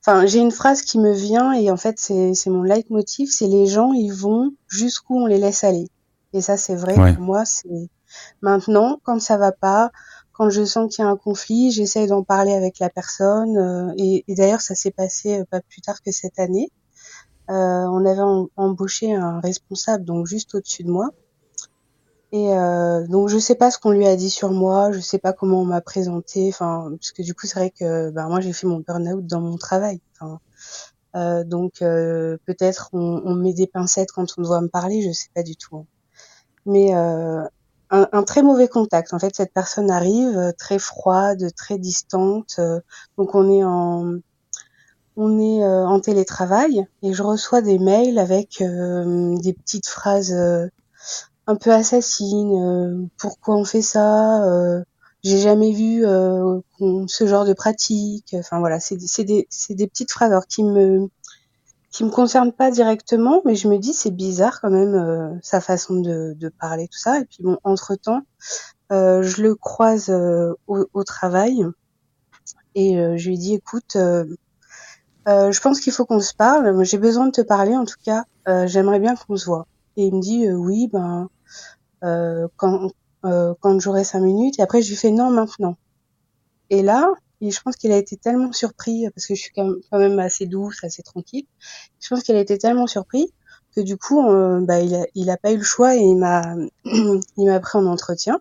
Enfin, j'ai une phrase qui me vient et en fait c'est, c'est mon leitmotiv, c'est les gens ils vont jusqu'où on les laisse aller. Et ça c'est vrai pour moi. C'est maintenant quand ça va pas, quand je sens qu'il y a un conflit, j'essaye d'en parler avec la personne. et, et d'ailleurs ça s'est passé pas plus tard que cette année. Euh, on avait embauché un responsable donc juste au-dessus de moi. Et euh, donc je sais pas ce qu'on lui a dit sur moi, je sais pas comment on m'a présenté, enfin parce que du coup c'est vrai que ben moi j'ai fait mon burn-out dans mon travail. Euh, donc peut-être on, met des pincettes quand on doit me parler, je sais pas du tout. Hein. Mais un, un, très mauvais contact. En fait, cette personne arrive très froide, très distante. donc on est en on est euh, en télétravail et je reçois des mails avec euh, des petites phrases euh, un peu assassines. pourquoi on fait ça J'ai jamais vu ce genre de pratique. Enfin voilà, c'est des, des, petites phrases alors qui me qui me concernent pas directement, mais je me dis c'est bizarre quand même sa façon de, de, parler tout ça. Et puis bon, entre temps, je le croise au, au, travail et je lui dis écoute euh, je pense qu'il faut qu'on se parle. J'ai besoin de te parler, en tout cas. Euh, j'aimerais bien qu'on se voit. Et il me dit euh, oui, ben quand quand j'aurai cinq minutes. Et après, je lui fais non maintenant. Et là, je pense qu'il a été tellement surpris parce que je suis quand même, assez douce, assez tranquille. Je pense qu'il a été tellement surpris que du coup, bah, il a, il a pas eu le choix et il m'a, il m'a pris en entretien.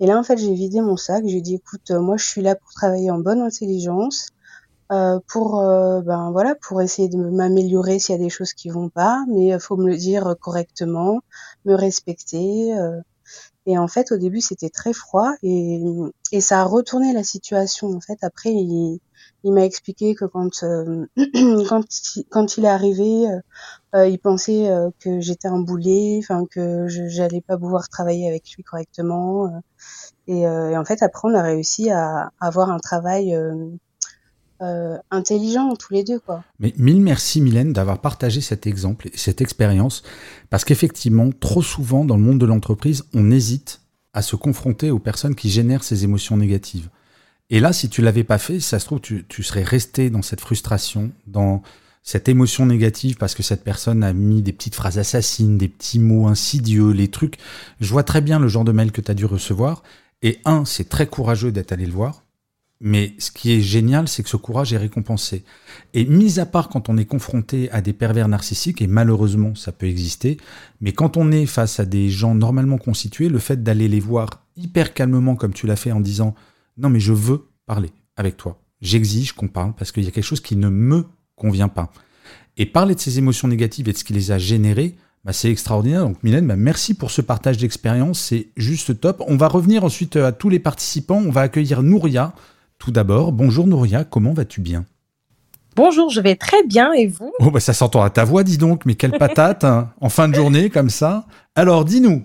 Et là, en fait, j'ai vidé mon sac. J'ai dit, écoute, moi, je suis là pour travailler en bonne intelligence. Euh, pour euh, ben voilà pour essayer de m'améliorer s'il y a des choses qui vont pas mais il faut me le dire correctement me respecter euh. et en fait au début c'était très froid et, et ça a retourné la situation en fait après il, il m'a expliqué que quand quand quand il est arrivé il pensait que j'étais un boulet enfin que j'allais pas pouvoir travailler avec lui correctement et, et, en fait après on a réussi à, à avoir un travail euh, intelligents tous les deux. Quoi. Mais mille merci Mylène d'avoir partagé cet exemple et cette expérience, parce qu'effectivement, trop souvent dans le monde de l'entreprise, on hésite à se confronter aux personnes qui génèrent ces émotions négatives. Et là, si tu l'avais pas fait, ça se trouve, tu, tu serais resté dans cette frustration, dans cette émotion négative parce que cette personne a mis des petites phrases assassines, des petits mots insidieux, les trucs. Je vois très bien le genre de mail que tu as dû recevoir. Et un, c'est très courageux d'être allé le voir. Mais ce qui est génial, c'est que ce courage est récompensé. Et mis à part quand on est confronté à des pervers narcissiques, et malheureusement ça peut exister, mais quand on est face à des gens normalement constitués, le fait d'aller les voir hyper calmement comme tu l'as fait en disant non mais je veux parler avec toi, j'exige qu'on parle parce qu'il y a quelque chose qui ne me convient pas. Et parler de ces émotions négatives et de ce qui les a générées, bah, c'est extraordinaire. Donc Mylène, bah, merci pour ce partage d'expérience, c'est juste top. On va revenir ensuite à tous les participants, on va accueillir Nouria. Tout d'abord, bonjour Nouria, comment vas-tu bien? Bonjour, je vais très bien et vous? Oh bah ça s'entend à ta voix, dis donc, mais quelle patate hein, en fin de journée comme ça. Alors dis-nous.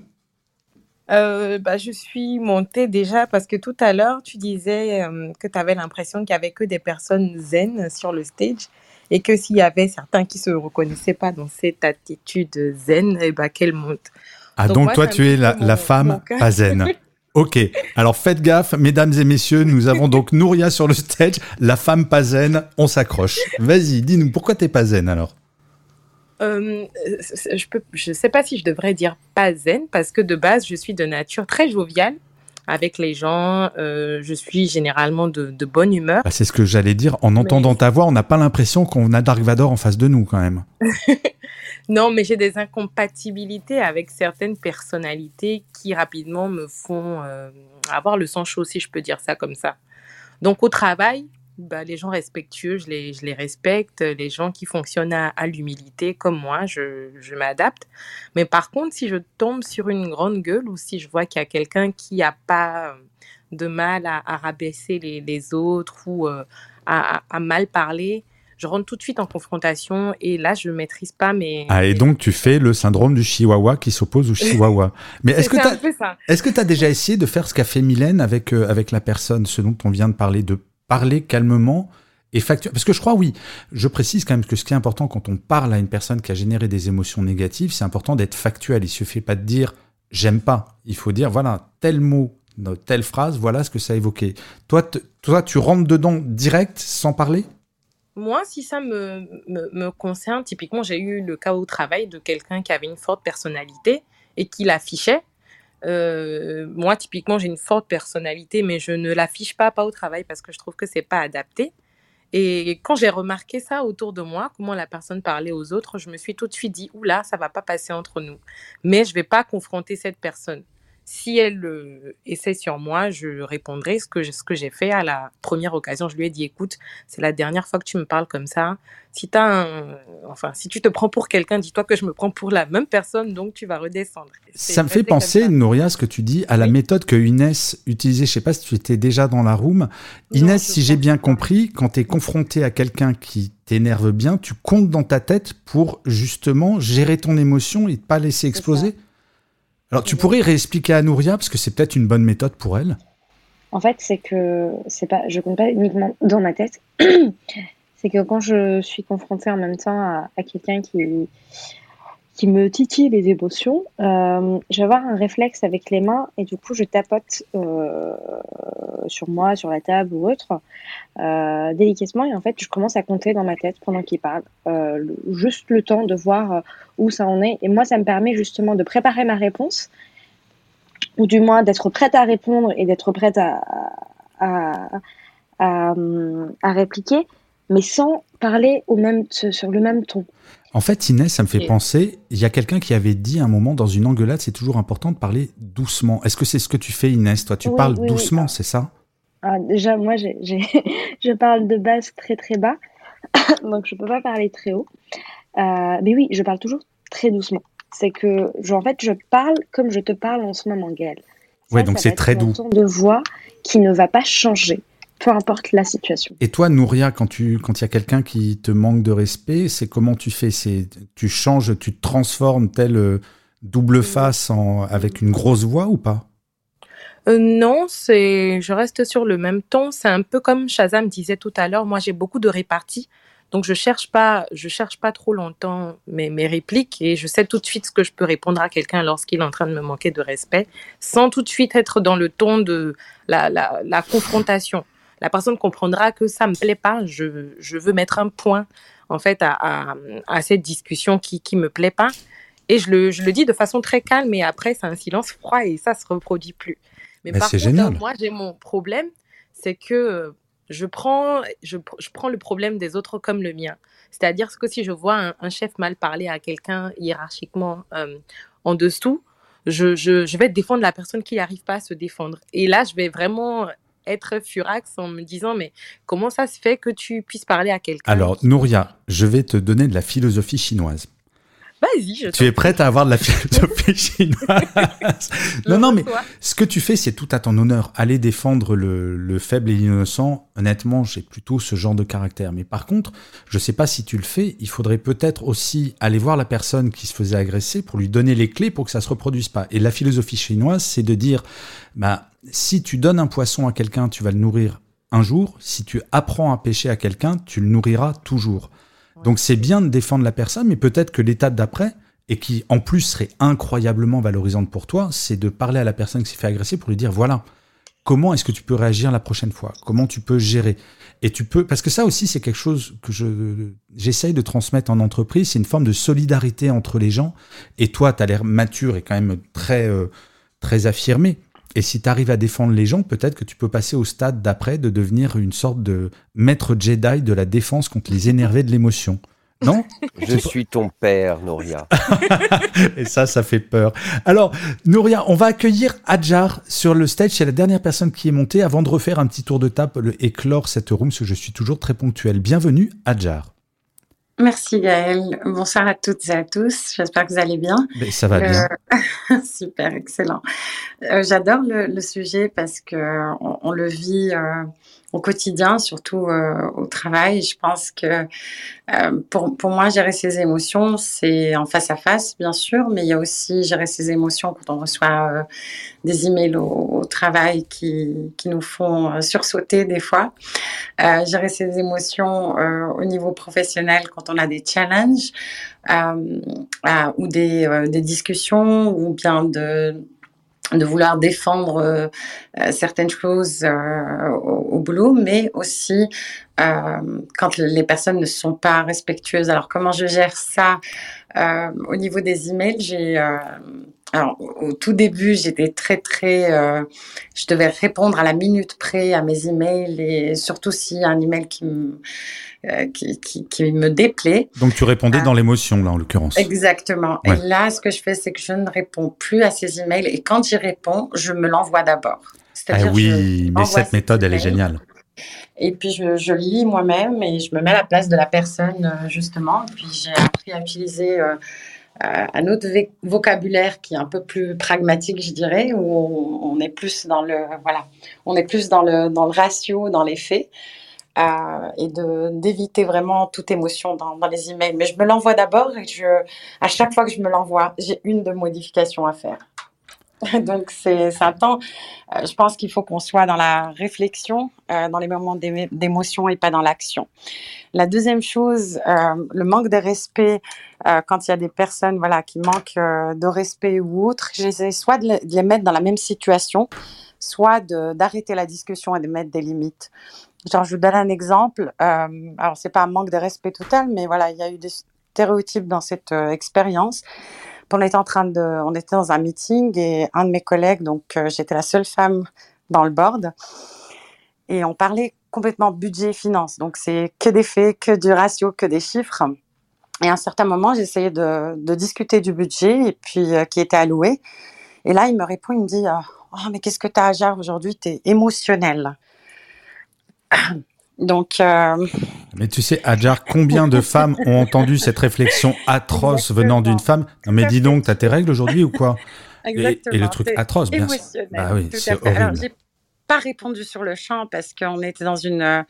Euh, bah, je suis montée déjà parce que tout à l'heure tu disais euh, que tu avais l'impression qu'il y avait que des personnes zen sur le stage et que s'il y avait certains qui se reconnaissaient pas dans cette attitude zen, et eh bah qu'elle monte. Ah donc, toi tu es la, la femme pas zen. Ok, alors faites gaffe, mesdames et messieurs, nous avons donc Nouria sur le stage, la femme pas zen, on s'accroche. Vas-y, dis-nous, pourquoi t'es pas zen alors? Euh, je je sais pas si je devrais dire pas zen parce que de base je suis de nature très joviale avec les gens. Euh, je suis généralement de, bonne humeur. Bah, c'est ce que j'allais dire. En entendant ta voix, on n'a pas l'impression qu'on a Dark Vador en face de nous quand même. non, mais j'ai des incompatibilités avec certaines personnalités qui rapidement me font euh, avoir le sang chaud, si je peux dire ça comme ça. Donc au travail, bah, les gens respectueux, je les, je les respecte. Les gens qui fonctionnent à, l'humilité, comme moi, je, je m'adapte. Mais par contre, si je tombe sur une grande gueule ou si je vois qu'il y a quelqu'un qui n'a pas de mal à, rabaisser les, les, autres ou euh, à, à, mal parler, je rentre tout de suite en confrontation et là, je ne maîtrise pas mes... Ah, et donc tu fais le syndrome du chihuahua qui s'oppose au chihuahua. Mais est-ce que tu as, est-ce que as déjà essayé de faire ce qu'a fait Mylène avec, euh, avec la personne, ce dont on vient de parler, de parler calmement et factuel. Parce que je crois, oui, je précise quand même que ce qui est important quand on parle à une personne qui a généré des émotions négatives, c'est important d'être factuel. Il suffit pas de dire j'aime pas. Il faut dire, voilà, tel mot, telle phrase, voilà ce que ça a évoqué. Toi, toi tu rentres dedans direct, sans parler? Moi, si ça me, me, concerne, typiquement, j'ai eu le cas au travail de quelqu'un qui avait une forte personnalité et qui l'affichait. Euh, moi, typiquement, j'ai une forte personnalité, mais je ne l'affiche pas, pas au travail parce que je trouve que c'est pas adapté. Et quand j'ai remarqué ça autour de moi, comment la personne parlait aux autres, je me suis tout de suite dit, oula, ça va pas passer entre nous. Mais je vais pas confronter cette personne si elle euh, essaie sur moi, je répondrai ce que, ce que j'ai fait à la première occasion. Je lui ai dit, écoute, c'est la dernière fois que tu me parles comme ça. Si, as enfin, si tu te prends pour quelqu'un, dis-toi que je me prends pour la même personne, donc tu vas redescendre. Ça me fait penser, Nouria, ce que tu dis, à la méthode que Inès utilisait. Je sais pas si tu étais déjà dans la room. Inès, si j'ai bien compris, quand tu es confronté à quelqu'un qui t'énerve bien, tu comptes dans ta tête pour justement gérer ton émotion et ne pas laisser exploser alors, tu pourrais réexpliquer à Nouria, parce que c'est peut-être une bonne méthode pour elle. En fait, c'est que c'est pas, je compte pas uniquement dans ma tête. c'est que quand je suis confrontée en même temps à, à quelqu'un qui, qui me titille les émotions, euh, je un réflexe avec les mains et du coup je tapote euh, sur moi, sur la table ou autre, euh, délicatement et en fait je commence à compter dans ma tête pendant qu'il parle, euh, juste le temps de voir euh, où ça en est et moi ça me permet justement de préparer ma réponse ou du moins d'être prête à répondre et d'être prête à, à, à, à répliquer mais sans parler au même, sur le même ton. En fait, Inès, ça me fait penser, il y a quelqu'un qui avait dit à un moment dans une engueulade, c'est toujours important de parler doucement. Est-ce que c'est ce que tu fais, Inès? Toi, tu parles doucement, c'est ça? Ah, Déjà, moi, je parle de base très très bas, donc je ne peux pas parler très haut. Euh, mais oui, je parle toujours très doucement. C'est que, en fait, je parle comme je te parle en ce moment, Gaël. Ouais, donc c'est très doux. ton de voix qui ne va pas changer peu importe la situation. Et toi, Nouria, quand tu quand il y a quelqu'un qui te manque de respect, c'est comment tu fais? C'est tu changes, tu te transformes tel euh, double face en, avec une grosse voix ou pas? Euh, non, c'est je reste sur le même ton. C'est un peu comme Shazam disait tout à l'heure. Moi, j'ai beaucoup de réparties. Donc je cherche pas, je cherche pas trop longtemps mes, mes répliques et je sais tout de suite ce que je peux répondre à quelqu'un lorsqu'il est en train de me manquer de respect, sans tout de suite être dans le ton de la, la, la confrontation la personne comprendra que ça me plaît pas. Je, je veux mettre un point en fait à, à, cette discussion qui qui me plaît pas. Et je le, je le dis de façon très calme et après c'est un silence froid et ça se reproduit plus. Mais, par contre, génial. moi j'ai mon problème, c'est que je prends, je, je, prends le problème des autres comme le mien. C'est-à-dire que si je vois un, chef mal parler à quelqu'un hiérarchiquement euh, en dessous, je, je, je, vais défendre la personne qui n'arrive pas à se défendre. Et là, je vais vraiment être furax en me disant mais comment ça se fait que tu puisses parler à quelqu'un? Alors Nouria, je vais te donner de la philosophie chinoise. Vas-y, je Tu es prête à avoir de la philosophie chinoise? Non, non, mais ce que tu fais, c'est tout à ton honneur. Aller défendre le, le faible et l'innocent, honnêtement, j'ai plutôt ce genre de caractère. Mais par contre, je sais pas si tu le fais, il faudrait peut-être aussi aller voir la personne qui se faisait agresser pour lui donner les clés pour que ça se reproduise pas. Et la philosophie chinoise, c'est de dire, bah, si tu donnes un poisson à quelqu'un, tu vas le nourrir un jour. Si tu apprends à pêcher à quelqu'un, tu le nourriras toujours. Donc c'est bien de défendre la personne, mais peut-être que l'étape d'après, et qui en plus serait incroyablement valorisante pour toi, c'est de parler à la personne qui s'est fait agresser pour lui dire voilà, comment est-ce que tu peux réagir la prochaine fois? Comment tu peux gérer? Et tu peux, parce que ça aussi c'est quelque chose que je j'essaye de transmettre en entreprise, c'est une forme de solidarité entre les gens. Et toi, tu as l'air mature et quand même très euh, très affirmé. Et si tu arrives à défendre les gens, peut-être que tu peux passer au stade d'après de devenir une sorte de maître Jedi de la défense contre les énervés de l'émotion. Non? Je suis ton père, Nouria. Et ça, ça fait peur. Alors, Nouria, on va accueillir Adjar sur le stage. C'est la dernière personne qui est montée avant de refaire un petit tour de table et clore cette room, parce que je suis toujours très ponctuel. Bienvenue, Adjar. Merci Gaël. Bonsoir à toutes et à tous. J'espère que vous allez bien. ça va bien. Euh, super, excellent. J'adore le, sujet parce que on, le vit au quotidien, surtout au travail. Je pense que pour, pour moi, gérer ses émotions, c'est en face à face, bien sûr, mais il y a aussi gérer ses émotions quand on reçoit des emails au, travail qui, qui, nous font sursauter des fois. gérer ses émotions au niveau professionnel quand on a des challenges ou des, des discussions ou bien de de vouloir défendre euh, euh, certaines choses euh, au, boulot, mais aussi quand les personnes ne sont pas respectueuses. Alors comment je gère ça au niveau des emails J'ai alors, au tout début, j'étais très, très. je devais répondre à la minute près à mes emails et surtout s'il y a un email qui me, euh, qui, qui, me déplaît. Donc tu répondais dans euh, l'émotion, là, en l'occurrence. Exactement. Et là, ce que je fais, c'est que je ne réponds plus à ces emails. Et quand j'y réponds, je me l'envoie d'abord. Ah oui, mais cette méthode, elle est géniale. Et puis je, je lis moi-même et je me mets à la place de la personne, euh, justement. Et puis j'ai appris à utiliser un autre vocabulaire qui est un peu plus pragmatique, je dirais, où on, est plus dans le voilà, on est plus dans le dans le ratio, dans les faits et de d'éviter vraiment toute émotion dans, dans, les emails. Mais je me l'envoie d'abord et je, à chaque fois que je me l'envoie, j'ai une de modification à faire. Donc c'est un temps. Euh, je pense qu'il faut qu'on soit dans la réflexion, euh, dans les moments d'émotion et pas dans l'action. La deuxième chose, euh, le manque de respect quand il y a des personnes voilà qui manquent de respect ou autre, j'essaie soit de les mettre dans la même situation, soit d'arrêter la discussion et de mettre des limites. Genre, je vous donne un exemple. Euh, alors, c'est pas un manque de respect total, mais voilà, il y a eu des stéréotypes dans cette expérience. On était en train de, on était dans un meeting et un de mes collègues, donc euh, j'étais la seule femme dans le board, et on parlait complètement budget finance. Donc c'est que des faits, que du ratio, que des chiffres. Et à un certain moment, j'essayais de, discuter du budget et puis euh, qui était alloué. Et là, il me répond, il me dit, oh mais qu'est-ce que tu as à gérer aujourd'hui? T'es émotionnel. Donc. Euh, mais tu sais, Adjar, combien de femmes ont entendu cette réflexion atroce venant d'une femme? Non, mais dis donc, t'as tes règles aujourd'hui ou quoi? Exactement. Et, le truc atroce, bien sûr. Bah oui, c'est horrible. Alors, j'ai pas répondu sur le champ parce qu'on était dans une, euh,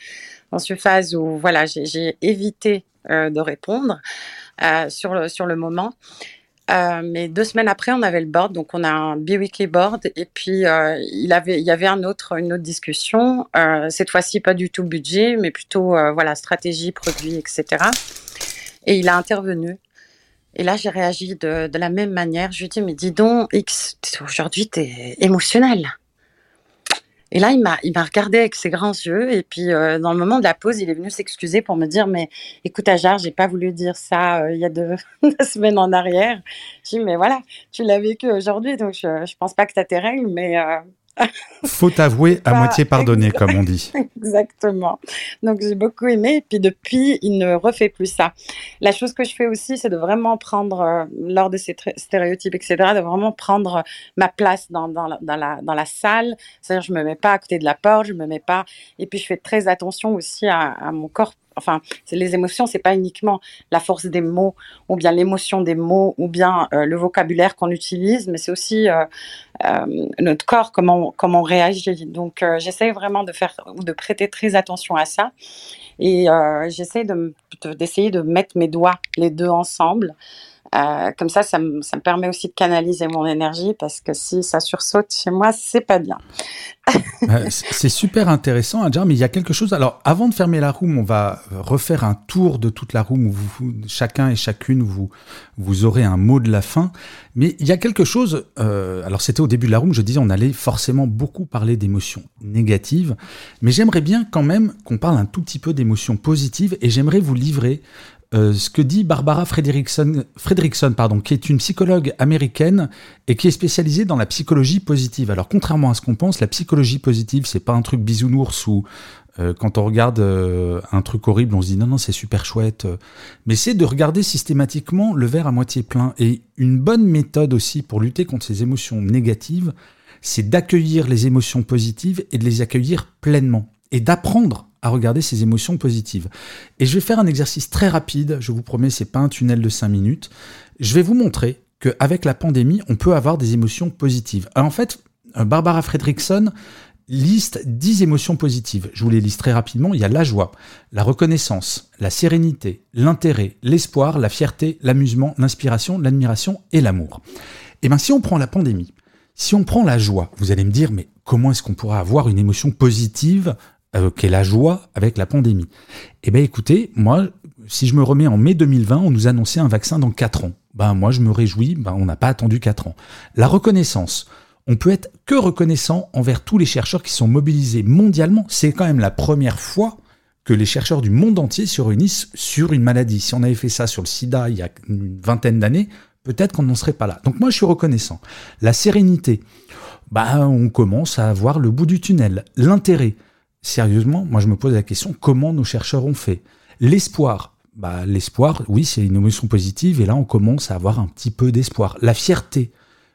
dans une phase où voilà, j'ai évité euh, de répondre sur, le, sur le moment. Euh, mais deux semaines après, on avait le board, donc on a un bi-weekly board, et puis euh, il, y avait une autre discussion, euh, cette fois-ci pas du tout budget, mais plutôt voilà stratégie, produit, etc. Et il a intervenu. Et là, j'ai réagi de, de, la même manière. Je lui ai dit, mais dis donc, X, aujourd'hui, tu es émotionnel. Et là, il m'a, il m'a regardé avec ses grands yeux. Et puis, euh, dans le moment de la pause, il est venu s'excuser pour me dire, mais écoute, Ajar, j'ai pas voulu dire ça euh, il y a deux, semaines en arrière. J'ai dit, mais voilà, tu l'as vécu aujourd'hui, donc je, je pense pas que tu tes règles, mais euh, faut avouer à moitié pardonner, comme on dit. Exactement. Donc j'ai beaucoup aimé. Et puis depuis, il ne refait plus ça. La chose que je fais aussi, c'est de vraiment prendre, euh, lors de ces stéréotypes, etc., de vraiment prendre ma place dans, dans, la, dans, la, dans la salle. C'est-à-dire, je me mets pas à côté de la porte, je me mets pas. Et puis je fais très attention aussi à, à mon corps enfin, les émotions, c'est pas uniquement la force des mots ou bien l'émotion des mots ou bien euh, le vocabulaire qu'on utilise, mais c'est aussi euh, euh, notre corps, comment, comment on réagit. Donc, j'essaie vraiment de faire, de prêter très attention à ça. Et j'essaie de, d'essayer de mettre mes doigts, les deux ensemble, euh, comme ça, ça me, permet aussi de canaliser mon énergie parce que si ça sursaute chez moi, c'est pas bien. Euh, c'est super intéressant, Adjar, mais il y a quelque chose. Alors, avant de fermer la room, on va refaire un tour de toute la room où chacun et chacune, vous, vous aurez un mot de la fin. Mais il y a quelque chose. Euh, alors, c'était au début de la room, je disais, on allait forcément beaucoup parler d'émotions négatives, mais j'aimerais bien quand même qu'on parle un tout petit peu d'émotions positives et j'aimerais vous livrer euh, ce que dit Barbara Fredrickson, pardon, qui est une psychologue américaine et qui est spécialisée dans la psychologie positive. Alors contrairement à ce qu'on pense, la psychologie positive, c'est pas un truc bisounours où euh, quand on regarde euh, un truc horrible, on se dit non non c'est super chouette, mais c'est de regarder systématiquement le verre à moitié plein. Et une bonne méthode aussi pour lutter contre ces émotions négatives, c'est d'accueillir les émotions positives et de les accueillir pleinement et d'apprendre à regarder ces émotions positives. Et je vais faire un exercice très rapide, je vous promets, c'est pas un tunnel de 5 minutes. Je vais vous montrer qu'avec la pandémie, on peut avoir des émotions positives. Alors en fait, euh, Barbara Fredrickson liste 10 émotions positives. Je vous les liste très rapidement. Il y a la joie, la reconnaissance, la sérénité, l'intérêt, l'espoir, la fierté, l'amusement, l'inspiration, l'admiration et l'amour. Et eh bien si on prend la pandémie, si on prend la joie, vous allez me dire, mais comment est-ce qu'on pourra avoir une émotion positive euh, qu'est la joie avec la pandémie Eh bien écoutez, moi, si je me remets en mai 2020, on nous annonçait un vaccin dans 4 ans. Ben moi je me réjouis, ben, on n'a pas attendu 4 ans. La reconnaissance, on peut être que reconnaissant envers tous les chercheurs qui sont mobilisés mondialement. C'est quand même la première fois que les chercheurs du monde entier se réunissent sur une maladie. Si on avait fait ça sur le sida il y a une vingtaine d'années, peut-être qu'on n'en serait pas là. Donc moi je suis reconnaissant. La sérénité, bah, on commence à avoir le bout du tunnel. L'intérêt, sérieusement, moi je me pose la question, comment nos chercheurs ont fait? L'espoir, bah, l'espoir, oui, c'est une émotion positive, et là on commence à avoir un petit peu d'espoir. La fierté,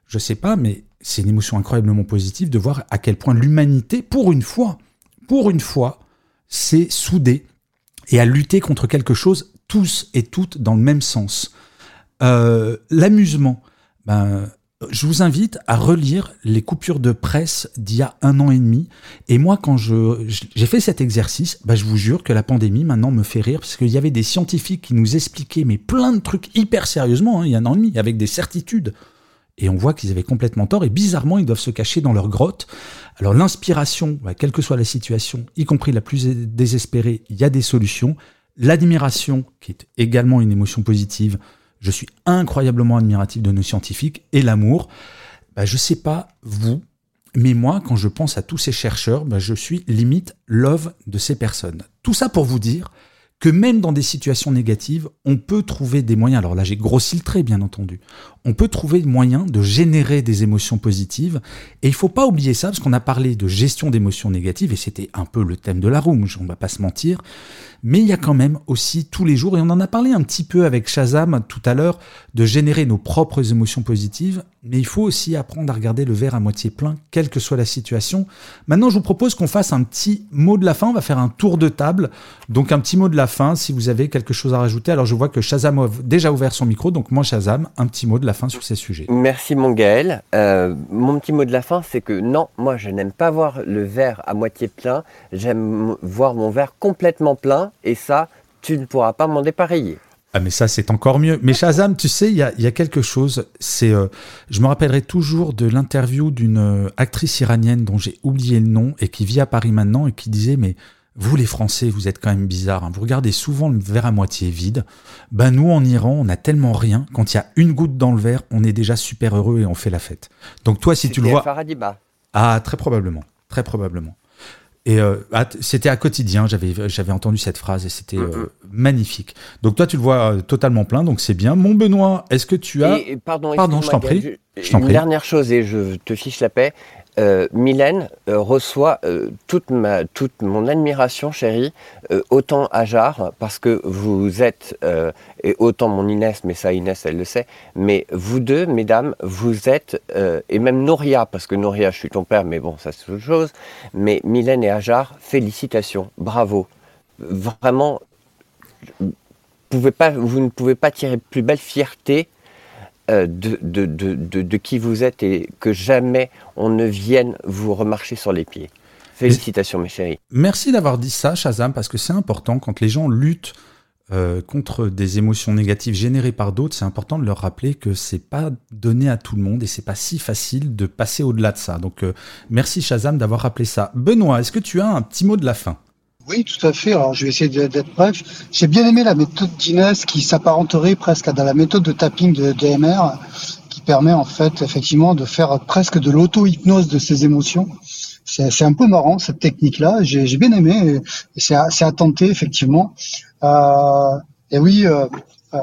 je sais pas, mais c'est une émotion incroyablement positive de voir à quel point l'humanité, pour une fois, pour une fois, s'est soudée et a lutté contre quelque chose, tous et toutes, dans le même sens. Euh, l'amusement, ben, je vous invite à relire les coupures de presse d'il y a un an et demi. Et moi, quand j'ai fait cet exercice, bah, je vous jure que la pandémie maintenant me fait rire parce qu'il y avait des scientifiques qui nous expliquaient mais plein de trucs hyper sérieusement, hein, il y a un an et demi, avec des certitudes. Et on voit qu'ils avaient complètement tort et bizarrement, ils doivent se cacher dans leur grotte. Alors l'inspiration, bah, quelle que soit la situation, y compris la plus désespérée, il y a des solutions. L'admiration, qui est également une émotion positive, je suis incroyablement admiratif de nos scientifiques et l'amour. Bah, je sais pas vous, mais moi, quand je pense à tous ces chercheurs, bah, je suis limite love de ces personnes. Tout ça pour vous dire que même dans des situations négatives, on peut trouver des moyens, alors là j'ai grossi le trait bien entendu, on peut trouver des moyens de générer des émotions positives, et il faut pas oublier ça, parce qu'on a parlé de gestion d'émotions négatives, et c'était un peu le thème de la room, on va pas se mentir, mais il y a quand même aussi tous les jours, et on en a parlé un petit peu avec Shazam tout à l'heure, de générer nos propres émotions positives, mais il faut aussi apprendre à regarder le verre à moitié plein, quelle que soit la situation. Maintenant, je vous propose qu'on fasse un petit mot de la fin, on va faire un tour de table, donc un petit mot de la fin, si vous avez quelque chose à rajouter. Alors je vois que Shazam a déjà ouvert son micro, donc moi Shazam, un petit mot de la fin sur ces sujets. Merci mon Gaël. Euh, mon petit mot de la fin, c'est que non, moi je n'aime pas voir le verre à moitié plein, j'aime voir mon verre complètement plein et ça, tu ne pourras pas m'en dépareiller. Ah mais ça c'est encore mieux. Mais Shazam, tu sais, il y a, quelque chose. C'est, euh, je me rappellerai toujours de l'interview d'une euh, actrice iranienne dont j'ai oublié le nom et qui vit à Paris maintenant et qui disait mais vous les Français, vous êtes quand même bizarres. Hein. Vous regardez souvent le verre à moitié vide. Ben nous en Iran, on a tellement rien. Quand il y a une goutte dans le verre, on est déjà super heureux et on fait la fête. Donc toi, si tu le vois, Faradiba. ah très probablement, très probablement. Et euh, ah, c'était à quotidien, j'avais j'avais entendu cette phrase et c'était euh, magnifique. Donc toi tu le vois euh, totalement plein, donc c'est bien. Mon Benoît, est-ce que tu as pardon, pardon, je t'en prie. Je une dernière chose et je te fiche la paix. Euh, Mylène euh, reçoit euh, toute, ma, toute mon admiration, chérie, autant Ajar, parce que vous êtes, et autant mon Inès, mais ça Inès, elle le sait, mais vous deux, mesdames, vous êtes, et même Noria, parce que Noria, je suis ton père, mais bon, ça c'est autre chose, mais Mylène et Ajar, félicitations, bravo. Vraiment, pouvez pas, vous ne pouvez pas tirer plus belle fierté de, de, de, de, qui vous êtes et que jamais on ne vienne vous remarcher sur les pieds. Félicitations, mes chéris. Merci d'avoir dit ça, Shazam, parce que c'est important quand les gens luttent euh, contre des émotions négatives générées par d'autres, c'est important de leur rappeler que c'est pas donné à tout le monde et c'est pas si facile de passer au-delà de ça. Donc euh, merci Shazam d'avoir rappelé ça. Benoît, est-ce que tu as un petit mot de la fin? Oui, tout à fait. Alors, je vais essayer d'être bref. J'ai bien aimé la méthode d'Inès qui s'apparenterait presque à la méthode de tapping de DMR, qui permet en fait effectivement de faire presque de l'auto-hypnose de ses émotions. C'est un peu marrant cette technique-là. J'ai bien aimé. C'est à, à, tenter effectivement. Euh, et oui. Euh, euh,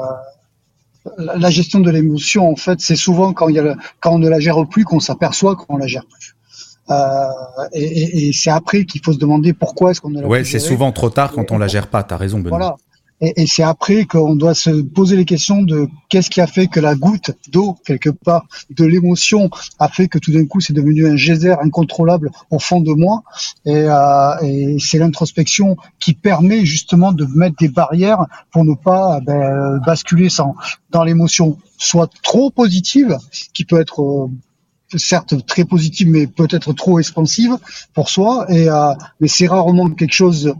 la gestion de l'émotion, en fait, c'est souvent quand, il y a quand on ne la gère plus qu'on s'aperçoit qu'on la gère plus. Euh, et, et, c'est après qu'il faut se demander pourquoi est-ce qu'on ne l'a Ouais, c'est souvent trop tard quand on la gère pas. T'as raison, Benoît. Voilà. Et, et c'est après qu'on doit se poser les questions de qu'est-ce qui a fait que la goutte d'eau, quelque part, de l'émotion, a fait que tout d'un coup c'est devenu un geyser incontrôlable au fond de moi. Et, euh, et c'est l'introspection qui permet justement de mettre des barrières pour ne pas ben, basculer sans, dans l'émotion soit trop positive, qui peut être euh, certes très positive, mais peut-être trop expansive pour soi. Et euh, mais c'est rarement quelque chose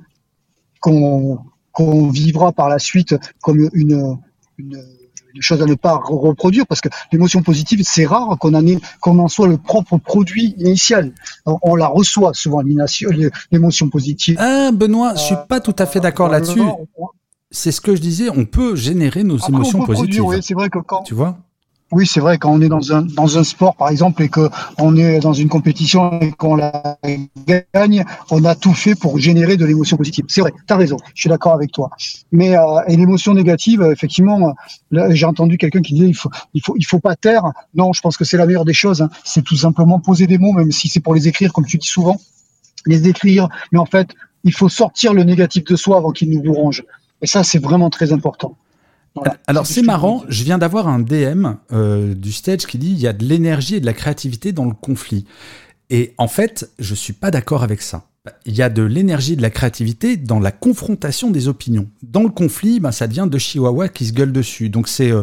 qu'on qu'on vivra par la suite comme une, une, une chose à ne pas reproduire parce que l'émotion positive c'est rare qu'on en ait, qu'on en soit le propre produit initial. On, on la reçoit souvent l'émotion positive. Ah Benoît, je suis pas tout à fait d'accord euh, là-dessus. C'est ce que je disais, on peut générer nos émotions positives. oui, c'est vrai que quand tu vois? Oui, c'est vrai, quand on est dans un, dans un sport, par exemple, et qu'on est dans une compétition et qu'on la gagne, on a tout fait pour générer de l'émotion positive. C'est vrai, tu as raison, je suis d'accord avec toi. Mais euh, l'émotion négative, effectivement, j'ai entendu quelqu'un qui disait il faut, il faut, il faut pas taire. Non, je pense que c'est la meilleure des choses. Hein. C'est tout simplement poser des mots, même si c'est pour les écrire, comme tu dis souvent, les écrire. Mais en fait, il faut sortir le négatif de soi avant qu'il nous ronge. Et ça, c'est vraiment très important. Alors c'est marrant, je viens d'avoir un DM euh, du stage qui dit il y a de l'énergie et de la créativité dans le conflit. Et en fait, je suis pas d'accord avec ça. Il y a de l'énergie et de la créativité dans la confrontation des opinions. Dans le conflit, ben, ça devient de chihuahua qui se gueule dessus. Donc c'est, euh,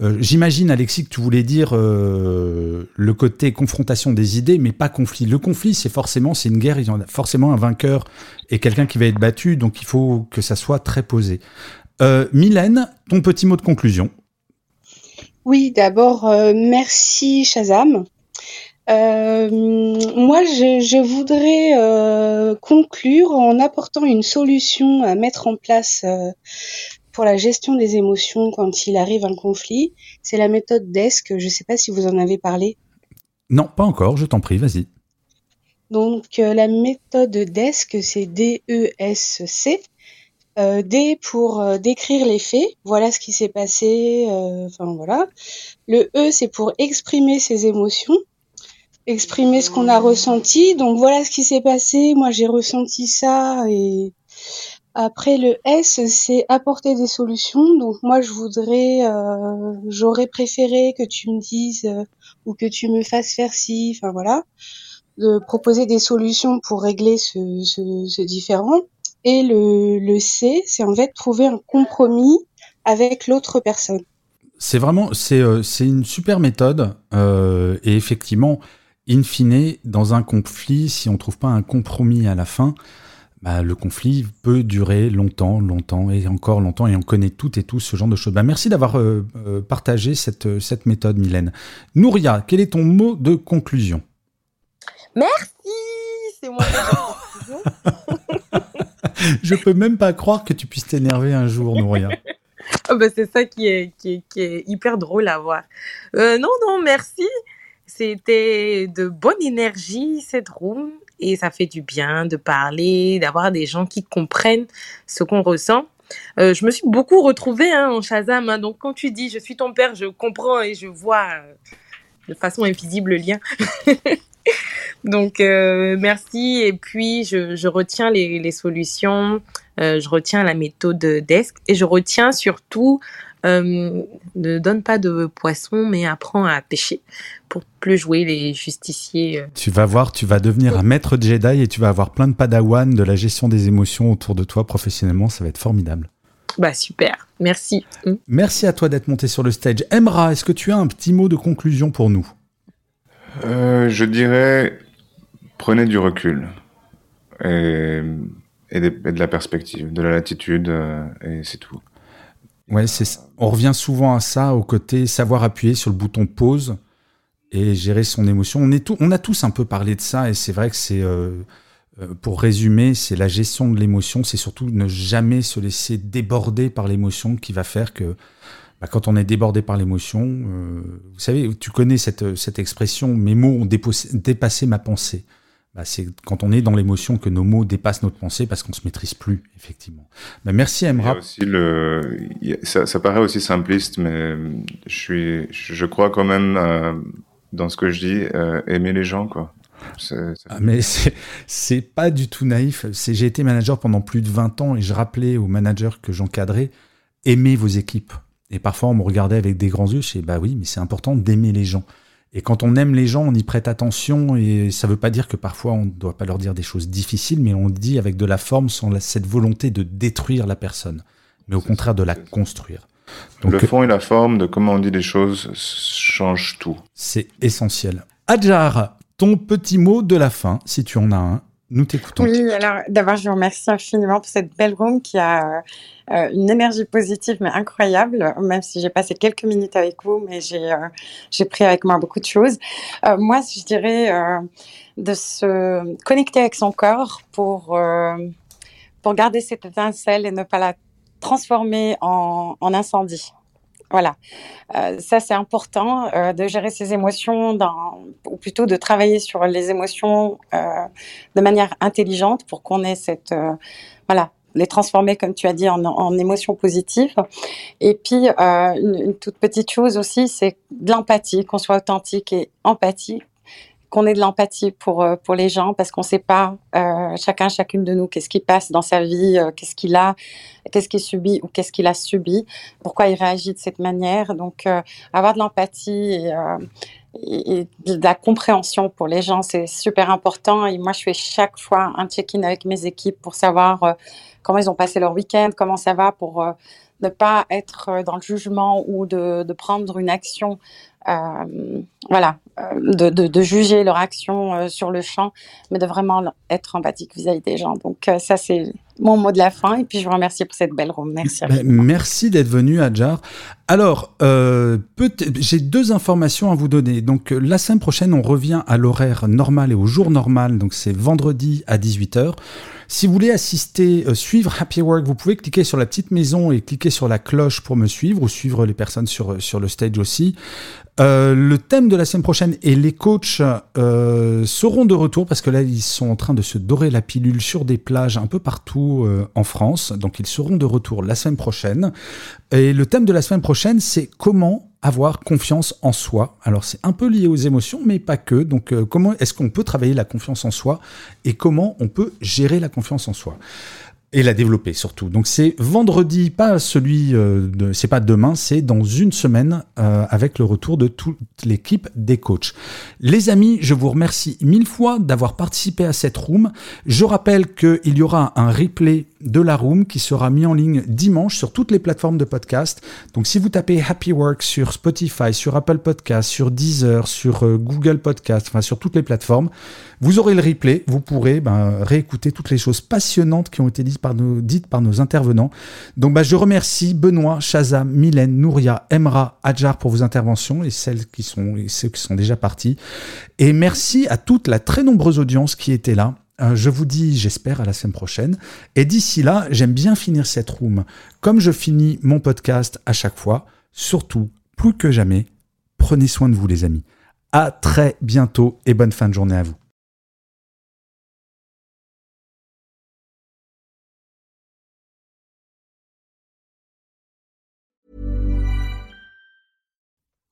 euh, j'imagine Alexis que tu voulais dire le côté confrontation des idées, mais pas conflit. Le conflit, c'est forcément, c'est une guerre, il y en a forcément un vainqueur et quelqu'un qui va être battu, donc il faut que ça soit très posé. Euh, Mylène, ton petit mot de conclusion. Oui, d'abord, euh, merci Shazam. Euh, moi, je, voudrais conclure en apportant une solution à mettre en place pour la gestion des émotions quand il arrive un conflit. C'est la méthode DESC. Je ne sais pas si vous en avez parlé. Non, pas encore. Je t'en prie, vas-y. Donc, la méthode DESC, c'est D-E-S-C. Euh, D pour euh, décrire les faits, voilà ce qui s'est passé, euh, enfin voilà. Le E c'est pour exprimer ses émotions, exprimer ce qu'on a ressenti. Donc voilà ce qui s'est passé, moi j'ai ressenti ça et après le S c'est apporter des solutions. Donc moi je voudrais, j'aurais préféré que tu me dises ou que tu me fasses faire ci, enfin voilà, de proposer des solutions pour régler ce, ce, ce différent. Et le, le C, c'est en fait trouver un compromis avec l'autre personne. C'est vraiment, c'est euh, une super méthode. Euh, et effectivement, in fine, dans un conflit, si on ne trouve pas un compromis à la fin, bah, le conflit peut durer longtemps, longtemps et encore longtemps. Et on connaît toutes et tous ce genre de choses. Bah, merci d'avoir euh, partagé cette, cette méthode, Mylène. Nouria, quel est ton mot de conclusion? Merci C'est moi je peux même pas croire que tu puisses t'énerver un jour, Nouria. oh c'est ça qui est, qui, est, hyper drôle à voir. Euh, non, non, merci. C'était de bonne énergie, cette room. Et ça fait du bien de parler, d'avoir des gens qui comprennent ce qu'on ressent. Euh, je me suis beaucoup retrouvée hein, en Shazam. Hein. donc, quand tu dis je suis ton père, je comprends et je vois euh, de façon invisible le lien. Donc, euh, merci. Et puis, je, retiens les, solutions, euh, je retiens la méthode DESC et je retiens surtout euh, ne donne pas de poisson, mais apprends à pêcher pour plus jouer les justiciers. Tu vas voir, tu vas devenir un maître Jedi et tu vas avoir plein de padawan de la gestion des émotions autour de toi professionnellement. Ça va être formidable. Bah super, merci. Merci à toi d'être monté sur le stage. Emra, est-ce que tu as un petit mot de conclusion pour nous? Je dirais prenez du recul et, de la perspective, de la latitude, euh, et c'est tout. Ouais, on revient souvent à ça, au côté savoir appuyer sur le bouton pause et gérer son émotion. On, est tout, on a tous un peu parlé de ça, et c'est vrai que c'est, euh, euh, pour résumer, c'est la gestion de l'émotion, c'est surtout ne jamais se laisser déborder par l'émotion qui va faire que bah, quand on est débordé par l'émotion, vous savez, tu connais cette, cette expression, mes mots ont dépassé ma pensée. Bah, c'est quand on est dans l'émotion que nos mots dépassent notre pensée parce qu'on se maîtrise plus, effectivement. Bah, merci Emra. Aussi le, ça, ça, paraît aussi simpliste, mais je suis, je crois quand même euh, dans ce que je dis, euh, aimer les gens, quoi. Ah, mais c'est pas du tout naïf. J'ai été manager pendant plus de 20 ans et je rappelais aux managers que j'encadrais, aimez vos équipes. Et parfois on me regardait avec des grands yeux, je dis bah oui, mais c'est important d'aimer les gens. Et quand on aime les gens, on y prête attention et ça ne veut pas dire que parfois on ne doit pas leur dire des choses difficiles, mais on dit avec de la forme sans cette volonté de détruire la personne, mais au contraire de la construire. Donc, le fond et la forme de comment on dit les choses changent tout. C'est essentiel. Adjar, ton petit mot de la fin, si tu en as un, nous t'écoutons. Oui, alors d'abord, je vous remercie infiniment pour cette belle room qui a euh, une énergie positive mais incroyable, même si j'ai passé quelques minutes avec vous, mais j'ai euh, j'ai pris avec moi beaucoup de choses. Euh, moi, je dirais de se connecter avec son corps pour, pour garder cette étincelle et ne pas la transformer en, en incendie. Voilà, euh, ça c'est important euh, de gérer ses émotions, dans, ou plutôt de travailler sur les émotions euh, de manière intelligente pour qu'on ait cette, voilà, les transformer comme tu as dit en, en émotions positives. Et puis une, une, toute petite chose aussi, c'est de l'empathie, qu'on soit authentique et empathie qu'on ait de l'empathie pour, euh, pour les gens parce qu'on ne sait pas, euh, chacun, chacune de nous, qu'est-ce qui passe dans sa vie, euh, qu'est-ce qu'il a, qu'est-ce qu'il subit ou qu'est-ce qu'il a subi, pourquoi il réagit de cette manière. Donc, avoir de l'empathie et, et, de la compréhension pour les gens, c'est super important. Et moi, je fais chaque fois un check-in avec mes équipes pour savoir comment ils ont passé leur week-end, comment ça va pour ne pas être dans le jugement ou de, de prendre une action voilà, euh, de, juger leur action euh, sur le champ, mais de vraiment être empathique vis-à-vis des gens. Donc ça, c'est mon mot de la fin. Et puis, je vous remercie pour cette belle room. Merci. Ben, merci d'être venu, Adjar. Alors, euh, j'ai deux informations à vous donner. Donc, la semaine prochaine, on revient à l'horaire normal et au jour normal. Donc, c'est vendredi à 18h. Si vous voulez assister, euh, suivre Happy Work, vous pouvez cliquer sur la petite maison et cliquer sur la cloche pour me suivre ou suivre les personnes sur, sur le stage aussi. Euh, le thème de la semaine prochaine et les coachs euh, seront de retour parce que là ils sont en train de se dorer la pilule sur des plages un peu partout euh, en France. Donc ils seront de retour la semaine prochaine. Et le thème de la semaine prochaine c'est comment avoir confiance en soi. Alors c'est un peu lié aux émotions mais pas que. Donc comment est-ce qu'on peut travailler la confiance en soi et comment on peut gérer la confiance en soi? Et la développer surtout. Donc c'est vendredi, pas celui, euh, de, c'est pas demain, c'est dans une semaine euh, avec le retour de toute l'équipe des coachs. Les amis, je vous remercie mille fois d'avoir participé à cette room. Je rappelle qu'il y aura un replay de la room qui sera mis en ligne dimanche sur toutes les plateformes de podcast. Donc si vous tapez Happy Work sur Spotify, sur Apple Podcast, sur Deezer, sur euh, Google Podcast, enfin sur toutes les plateformes, vous aurez le replay. Vous pourrez ben, réécouter toutes les choses passionnantes qui ont été dites dites par nos intervenants. Donc ben, je remercie Benoît, Shazam, Mylène, Nouria, Emra, Adjar pour vos interventions et celles qui sont et ceux qui sont déjà partis. Et merci à toute la très nombreuse audience qui était là. Euh, je vous dis, j'espère, à la semaine prochaine. Et d'ici là, j'aime bien finir cette room comme je finis mon podcast à chaque fois. Surtout, plus que jamais, prenez soin de vous, les amis. À très bientôt et bonne fin de journée à vous.